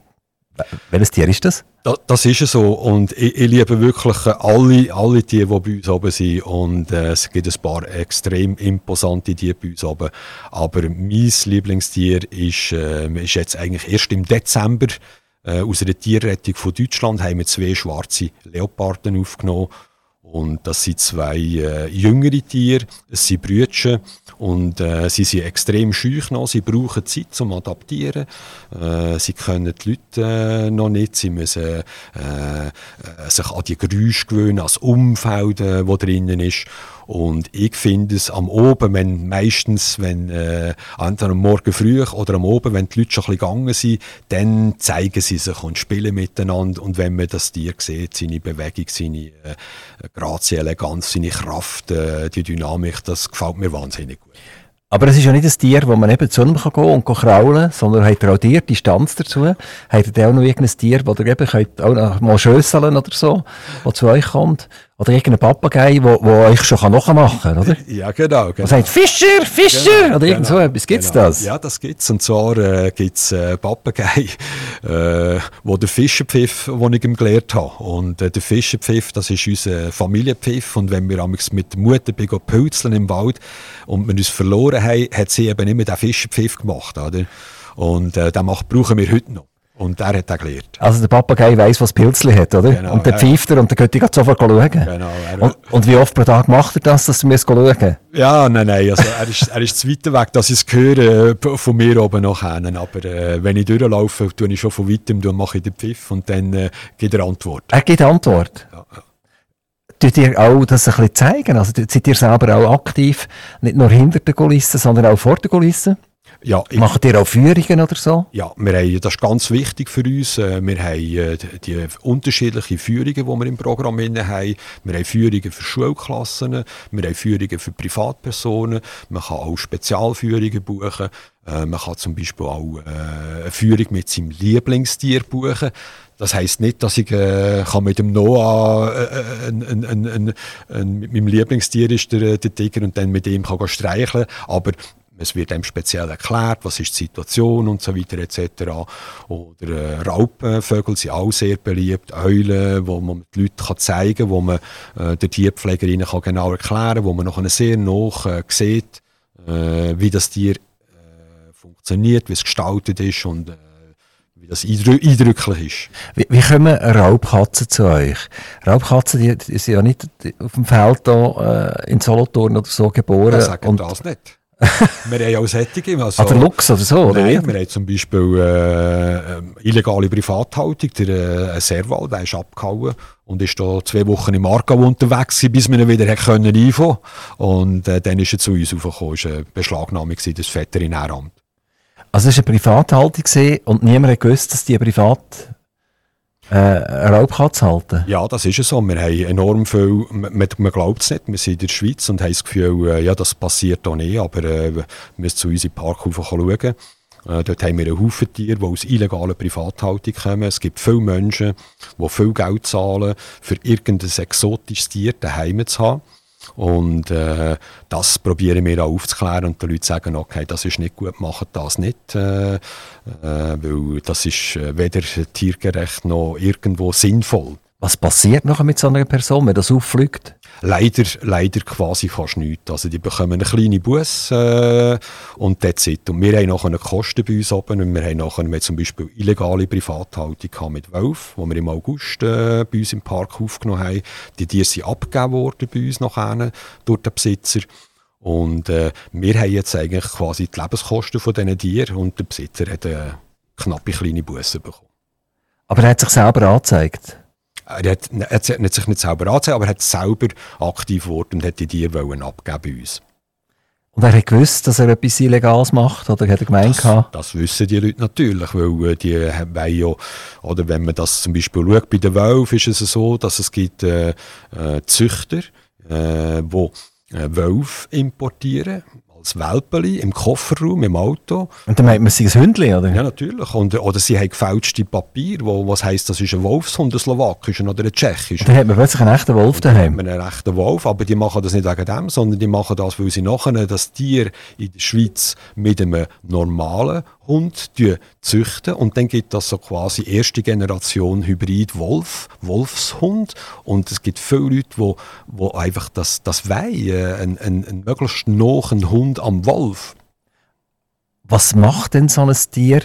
Welches Tier ist das? Das, das ist so. Und ich, ich, liebe wirklich alle, alle Tiere, die bei uns oben sind. Und äh, es gibt ein paar extrem imposante Tiere bei uns oben. Aber mein Lieblingstier ist, äh, ist jetzt eigentlich erst im Dezember. Äh, aus einer Tierrettung von Deutschland haben wir zwei schwarze Leoparden aufgenommen. Und das sind zwei äh, jüngere Tiere, es sind Brütchen und äh, sie sind extrem schüch noch, sie brauchen Zeit zum Adaptieren. Äh, sie können die Leute äh, noch nicht, sie müssen äh, äh, sich an die Geräusche gewöhnen, an das Umfeld, äh, drinnen ist. Und ich finde es am Oben, wenn meistens, wenn äh, entweder am Morgen früh oder am Oben, wenn die Leute schon ein bisschen gegangen sind, dann zeigen sie sich und spielen miteinander. Und wenn man das Tier sieht, seine Bewegung, seine äh, Grazie, Eleganz, seine Kraft, äh, die Dynamik, das gefällt mir wahnsinnig gut. Aber es ist ja nicht ein Tier, wo man eben zu gehen kann und kraulen kann, sondern hat er auch dir Distanz dazu? Hat er auch noch irgendein Tier, das ihr eben auch noch mal schösseln oder so, das zu euch kommt? Oder irgendein Papagei, wo, wo euch schon nachmachen kann, oder? Ja, genau. genau. sagt Fischer, Fischer! Genau, oder irgend genau, so etwas. Gibt's genau. das? Ja, das gibt's. Und zwar äh, gibt's äh, Papagei, äh, wo der Fischerpfiff, den ich ihm gelernt habe. Und äh, der Fischerpfiff, das ist unser Familienpfiff. Und wenn wir mit der Mutter pilzeln im Wald und wir uns verloren haben, hat sie eben immer den Fischerpfiff gemacht, oder? Und äh, den macht, brauchen wir heute noch. Und er hat auch gelernt. Also der Papagei weiss, was Pilzli hat, oder? Genau, und der ja. pfeift er und dann könnt ihr sofort schauen. Genau. Und, und, wie oft pro Tag macht er das, dass ihr schauen Ja, nein, nein. Also er, ist, er ist zu weit weg, dass ich es höre äh, von mir oben noch hin. Aber äh, wenn ich durchlaufe, tue ich schon von weitem, dann mache ich den Pfiff und dann äh, gibt er Antwort. Er gibt Antwort? Ja. ja. Tut ihr auch das ein bisschen zeigen? Also seid ihr selber auch aktiv, nicht nur hinter den Kulissen, sondern auch vor den Kulissen? Ja, Macht ihr auch Führungen oder so? Ja, wir haben, das ist ganz wichtig für uns. Äh, wir haben äh, die unterschiedlichen Führungen, die wir im Programm haben. Wir haben Führungen für Schulklassen, wir haben Führungen für Privatpersonen, man kann auch Spezialführungen buchen. Äh, man kann zum Beispiel auch eine Führung mit seinem Lieblingstier buchen. Das heisst nicht, dass ich äh, kann mit dem Noah äh, ein, ein, ein, ein, mit meinem Lieblingstier ist der, der Tiger und dann mit ihm kann streicheln, aber es wird einem speziell erklärt, was ist die Situation und so weiter etc. Oder äh, Raubvögel sind auch sehr beliebt, Eulen, wo man die Leute kann zeigen kann, wo man äh, der Tierpflegerin kann genau erklären kann, wo man noch sehr noch äh, sieht, äh, wie das Tier äh, funktioniert, wie es gestaltet ist und äh, wie das eindrücklich ist. Wie, wie kommen Raubkatzen zu euch? Raubkatzen, die, die sind ja nicht auf dem Feld da, äh, in Solothurn oder so geboren. Ja, sagen und das nicht. Wir haben auch Sättige. Also, ah, der Luchs oder so? Oder nein, wir haben zum Beispiel äh, illegale Privathaltung. Der äh, Serval, der ist abgehauen und ist da zwei Wochen im Aargau unterwegs bis wir ihn wieder können einfangen Und äh, dann ist er zu uns aufgekommen. Es war eine Beschlagnahmung des Veterinäramt. Also es war eine Privathaltung und niemand hat gewusst, dass die privat äh, Raubkatze halten? Ja, das ist es so. Wir haben enorm viel, man, man glaubt es nicht, wir sind in der Schweiz und haben das Gefühl, äh, ja, das passiert hier nicht, aber äh, wir müssen zu unserem Parkhof schauen. Äh, dort haben wir einen Haufen Tiere, die aus illegaler Privathaltung kommen. Es gibt viele Menschen, die viel Geld zahlen, für irgendein exotisches Tier daheim zu haben. Und äh, das probieren wir auch aufzuklären und die Leute sagen, okay, das ist nicht gut, machen das nicht, äh, äh, weil das ist äh, weder tiergerecht noch irgendwo sinnvoll. Was passiert nachher mit so einer Person, wenn das auffliegt? Leider, leider quasi fast nichts. Also die bekommen eine kleine Bus äh, und that's it. Und wir haben nachher eine Kosten bei uns oben und wir haben nachher wir zum Beispiel illegale Privathaltung mit Wölfen, die wir im August äh, bei uns im Park aufgenommen haben. Die Tiere sind abgegeben worden bei uns nachher durch den Besitzer. Und äh, wir haben jetzt eigentlich quasi die Lebenskosten von diesen Tieren und der Besitzer hat eine knappe kleine Busse bekommen. Aber er hat sich selber angezeigt? Er hat, er hat sich nicht selber angezeigt, aber er hat selber aktiv geworden und hat die Tiere abgeben bei uns. Und er hat gewusst, dass er etwas Illegales macht, oder hat er gemeint? Das, das wissen die Leute natürlich, weil äh, die wollen ja, oder wenn man das zum Beispiel schaut, bei den Wölfen ist es so, dass es gibt äh, äh, Züchter, äh, die äh, Wölfe importieren das Welpeli im Kofferraum, im Auto. Und dann meint man, sie ein Hündchen, oder? Ja, natürlich. Und, oder sie haben gefälschte Papier, wo, was heisst, das ist ein Wolfshund, ein slowakischer oder ein tschechischer. Dann hat man plötzlich einen echten Wolf daheim. Dann hat man einen echten Wolf, aber die machen das nicht wegen dem, sondern die machen das, weil sie nachher das Tier in der Schweiz mit einem normalen Hund züchten und dann gibt das so quasi erste Generation Hybrid Wolf, Wolfshund und es gibt viele Leute, wo, wo einfach das, das wollen, äh, ein, ein, ein möglichst nahen Hund am Wolf. Was macht denn so ein Tier,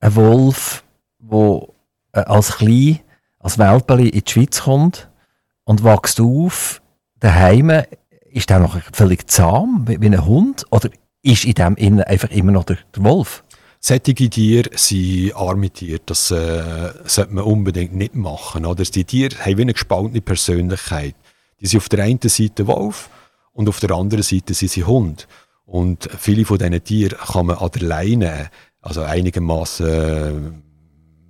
ein Wolf, wo äh, als klein, als Welpeli in die Schweiz kommt und wächst auf, daheim, ist der noch völlig zahm, wie, wie ein Hund, oder ist in dem Innen einfach immer noch der, der Wolf? Solche Tiere sind arme Tiere, das äh, sollte man unbedingt nicht machen. Oder? Die Tiere haben wie eine gespaltene Persönlichkeit. Die sind auf der einen Seite Wolf und auf der anderen Seite sind sie Hund. Und viele von diesen Tieren kann man an der Leine, also einigermaßen äh,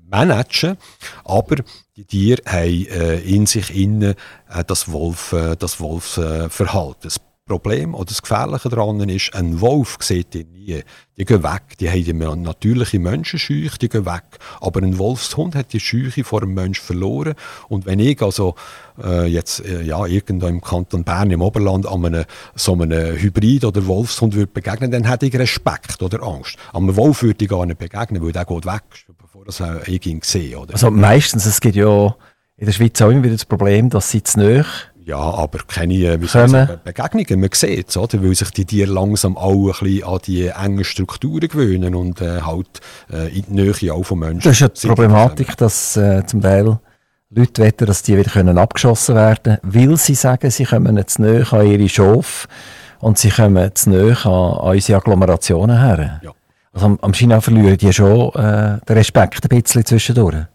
managen, aber die Tiere haben äh, in sich innen äh, das Wolf, das Wolfsverhalten. Das Problem oder das Gefährliche daran ist, ein Wolf sieht ihr nie. Die gehen weg. Die haben eine natürliche Menschenscheuche, die gehen weg. Aber ein Wolfshund hat die Scheuche vor einem Menschen verloren. Und wenn ich also äh, jetzt äh, ja, irgendwo im Kanton Bern, im Oberland, an einem, so einem Hybrid oder Wolfshund würde begegnen, dann hätte ich Respekt oder Angst. einem Wolf würde ich gar nicht begegnen, weil der geht weg, bevor er ich ihn sehe. Oder? Also meistens, es gibt ja in der Schweiz auch immer wieder das Problem, dass sie zu nahe ja, aber keine äh, wie sagen, Begegnungen. Man sieht es, oder? weil sich die Tiere langsam auch ein bisschen an die engen Strukturen gewöhnen und äh, halt äh, in die Nähe auch von Menschen. Das ist ja die Problematik, dass äh, zum Teil Leute wetten, dass die wieder können abgeschossen werden können, weil sie sagen, sie kommen zu nahe an ihre Schafe und sie kommen zu nahe an, an unsere Agglomerationen her. Ja. Also am, am China verlieren die schon äh, den Respekt ein bisschen zwischendurch.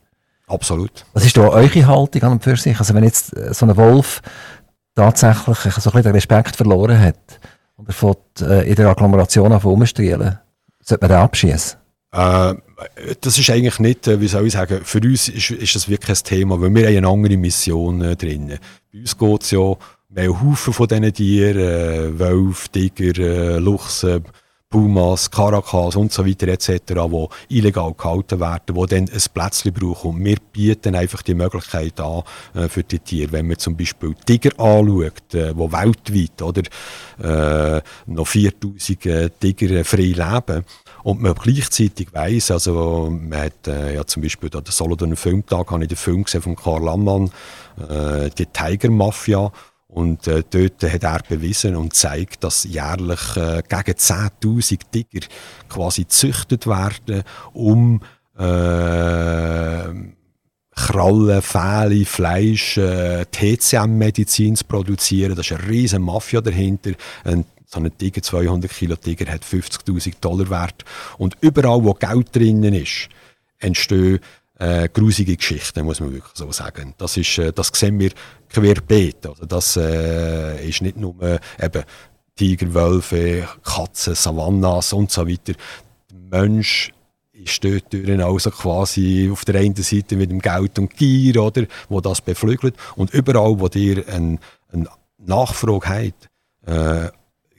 Absolut. Was ist da eure Haltung an und für sich? Also wenn jetzt äh, so ein Wolf tatsächlich so ein bisschen den Respekt verloren hat und er fährt äh, in der Agglomeration auf umstrielen, sollte man den abschießen? Äh, das ist eigentlich nicht, äh, wie soll ich sagen, für uns ist, ist das wirklich ein Thema, weil wir haben eine andere Mission äh, drin. Bei uns geht es ja, wir haben Haufen von diesen Tieren, äh, Wölfe, Tiger, äh, Luchse, Pumas, Caracas und so weiter etc., die illegal gehalten werden, die dann ein Plätzchen brauchen. Und wir bieten einfach die Möglichkeit an äh, für die Tiere. Wenn man zum Beispiel Tiger anschaut, äh, wo weltweit oder, äh, noch 4000 äh, Tiger frei leben, und man gleichzeitig weiss, also man hat äh, ja zum Beispiel an der Solothurner Filmtag habe ich den Film gesehen von Karl Lammann, äh, die Tiger Mafia und äh, dort hat er bewiesen und zeigt, dass jährlich äh, gegen 10.000 Tiger quasi gezüchtet werden, um äh, Krallen, Fähle, Fleisch, äh, TCM-Medizin zu produzieren. Da ist eine riesige Mafia dahinter. Ein, so ein Tiger, 200 Kilo Tiger, hat 50.000 Dollar wert. Und überall, wo Geld drinnen ist, entstehen äh, grusige Geschichten, muss man wirklich so sagen. Das, ist, äh, das sehen wir querbeet. Also das äh, ist nicht nur äh, eben Tiger, Wölfe, Katzen, Savannas und so weiter. Der Mensch ist dort also quasi auf der einen Seite mit dem Geld und Gier, oder, wo das beflügelt. Und überall, wo ihr eine ein Nachfrage habt, äh,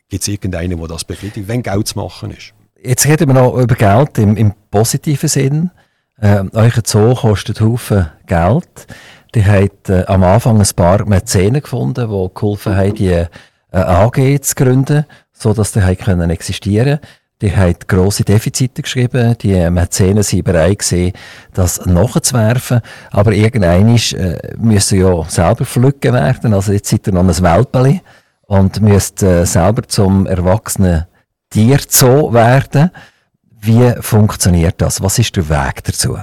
gibt es irgendeinen, der das befriedigt, wenn Geld zu machen ist. Jetzt reden wir noch über Geld im, im positiven Sinn. Äh, euer Zoo kostet Haufen Geld. Die habt äh, am Anfang ein paar Mäzenen gefunden, die geholfen haben, die äh, AG zu gründen, sodass die können existieren Die haben grosse Defizite geschrieben. Die Mäzenen sind bereit gewesen, das nachzuwerfen. Aber irgendwann äh, müssen ja selber pflücken werden. Also jetzt seid ihr noch ein Welpeli und müsst äh, selber zum erwachsenen Tierzoo werden. Wie funktioniert das? Was ist der Weg dazu?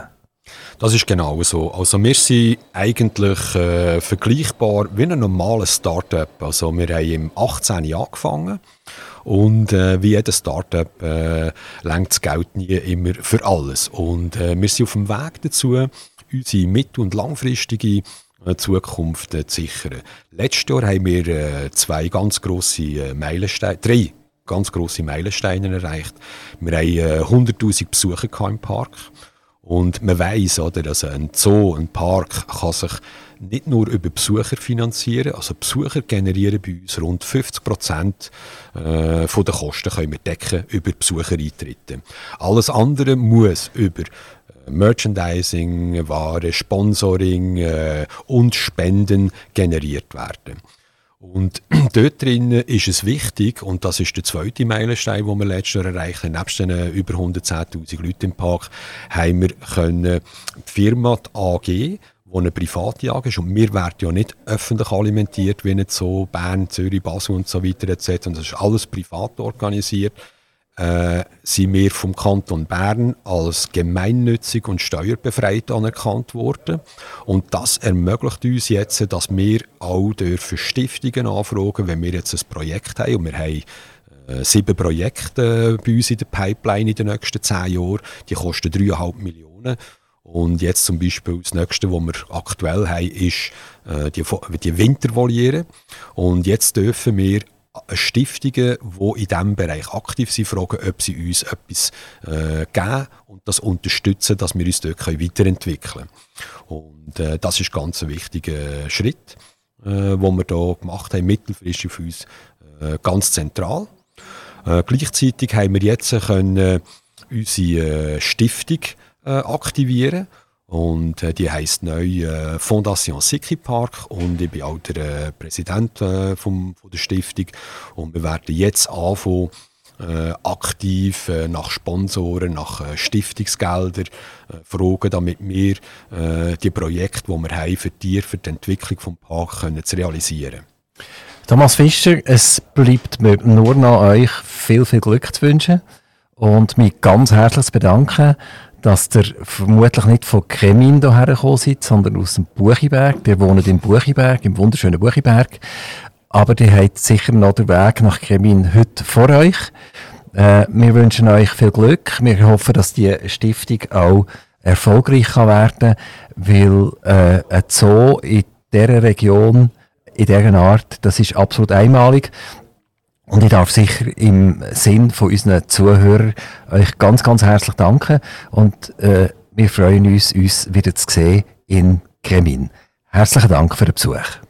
Das ist genau so. Also wir sind eigentlich äh, vergleichbar wie ein normales Startup. Also wir haben im 18 angefangen und äh, wie jedes Startup äh, lenkt das Geld nie immer für alles. Und äh, wir sind auf dem Weg dazu, unsere mittel- und langfristige äh, Zukunft äh, zu sichern. Letztes Jahr haben wir äh, zwei ganz grosse Meilensteine, drei ganz grosse Meilensteine erreicht. Wir haben äh, 100'000 Besucher im Park und man weiss, oder, dass ein Zoo, ein Park kann sich nicht nur über Besucher finanzieren, also Besucher generieren bei uns rund 50 Prozent äh, von der Kosten können wir decken über Besuchereintritte. Alles andere muss über äh, Merchandising, Ware, Sponsoring äh, und Spenden generiert werden. Und dort drinnen ist es wichtig, und das ist der zweite Meilenstein, den wir letztes Jahr erreicht haben, nebst den über 110.000 Leuten im Park, haben wir können die Firma die AG, die eine private AG ist, und wir werden ja nicht öffentlich alimentiert, wie nicht so Bern, Zürich, Basel und so weiter etc. Und das ist alles privat organisiert äh, sind wir vom Kanton Bern als gemeinnützig und steuerbefreit anerkannt worden. Und das ermöglicht uns jetzt, dass wir auch dürfen Stiftungen anfragen, wenn wir jetzt ein Projekt haben. Und wir haben äh, sieben Projekte bei uns in der Pipeline in den nächsten zehn Jahren. Die kosten 3,5 Millionen. Und jetzt zum Beispiel das nächste, was wir aktuell haben, ist äh, die, die Wintervoliere. Und jetzt dürfen wir Stiftungen, die in diesem Bereich aktiv sind, fragen, ob sie uns etwas äh, geben und das unterstützen, dass wir uns dort weiterentwickeln können. Und äh, das ist ganz ein wichtiger Schritt, äh, den wir hier gemacht haben, mittelfristig für uns äh, ganz zentral. Äh, gleichzeitig haben wir jetzt können, unsere äh, Stiftung äh, aktivieren und äh, die heißt neu äh, Fondation Siki Park und ich bin auch der äh, Präsident äh, vom, von der Stiftung. Und wir werden jetzt anfangen, äh, aktiv äh, nach Sponsoren, nach äh, Stiftungsgeldern äh, fragen, damit wir äh, die Projekte, die wir haben, für die, für die Entwicklung des Parks können zu realisieren. Thomas Fischer, es bleibt mir nur noch euch viel, viel Glück zu wünschen und mich ganz herzlich zu bedanken dass ihr vermutlich nicht von Kremin hierher gekommen seid, sondern aus dem Buchiberg. Ihr wohnt im Buchiberg, im wunderschönen Buchiberg. Aber ihr habt sicher noch den Weg nach Kremin heute vor euch. Äh, wir wünschen euch viel Glück. Wir hoffen, dass die Stiftung auch erfolgreich kann werden weil äh, ein Zoo in dieser Region, in dieser Art, das ist absolut einmalig. Und ich darf sicher im Sinn von unseren Zuhörern euch ganz, ganz herzlich danken und äh, wir freuen uns, uns wieder zu sehen in Kremin. Herzlichen Dank für den Besuch.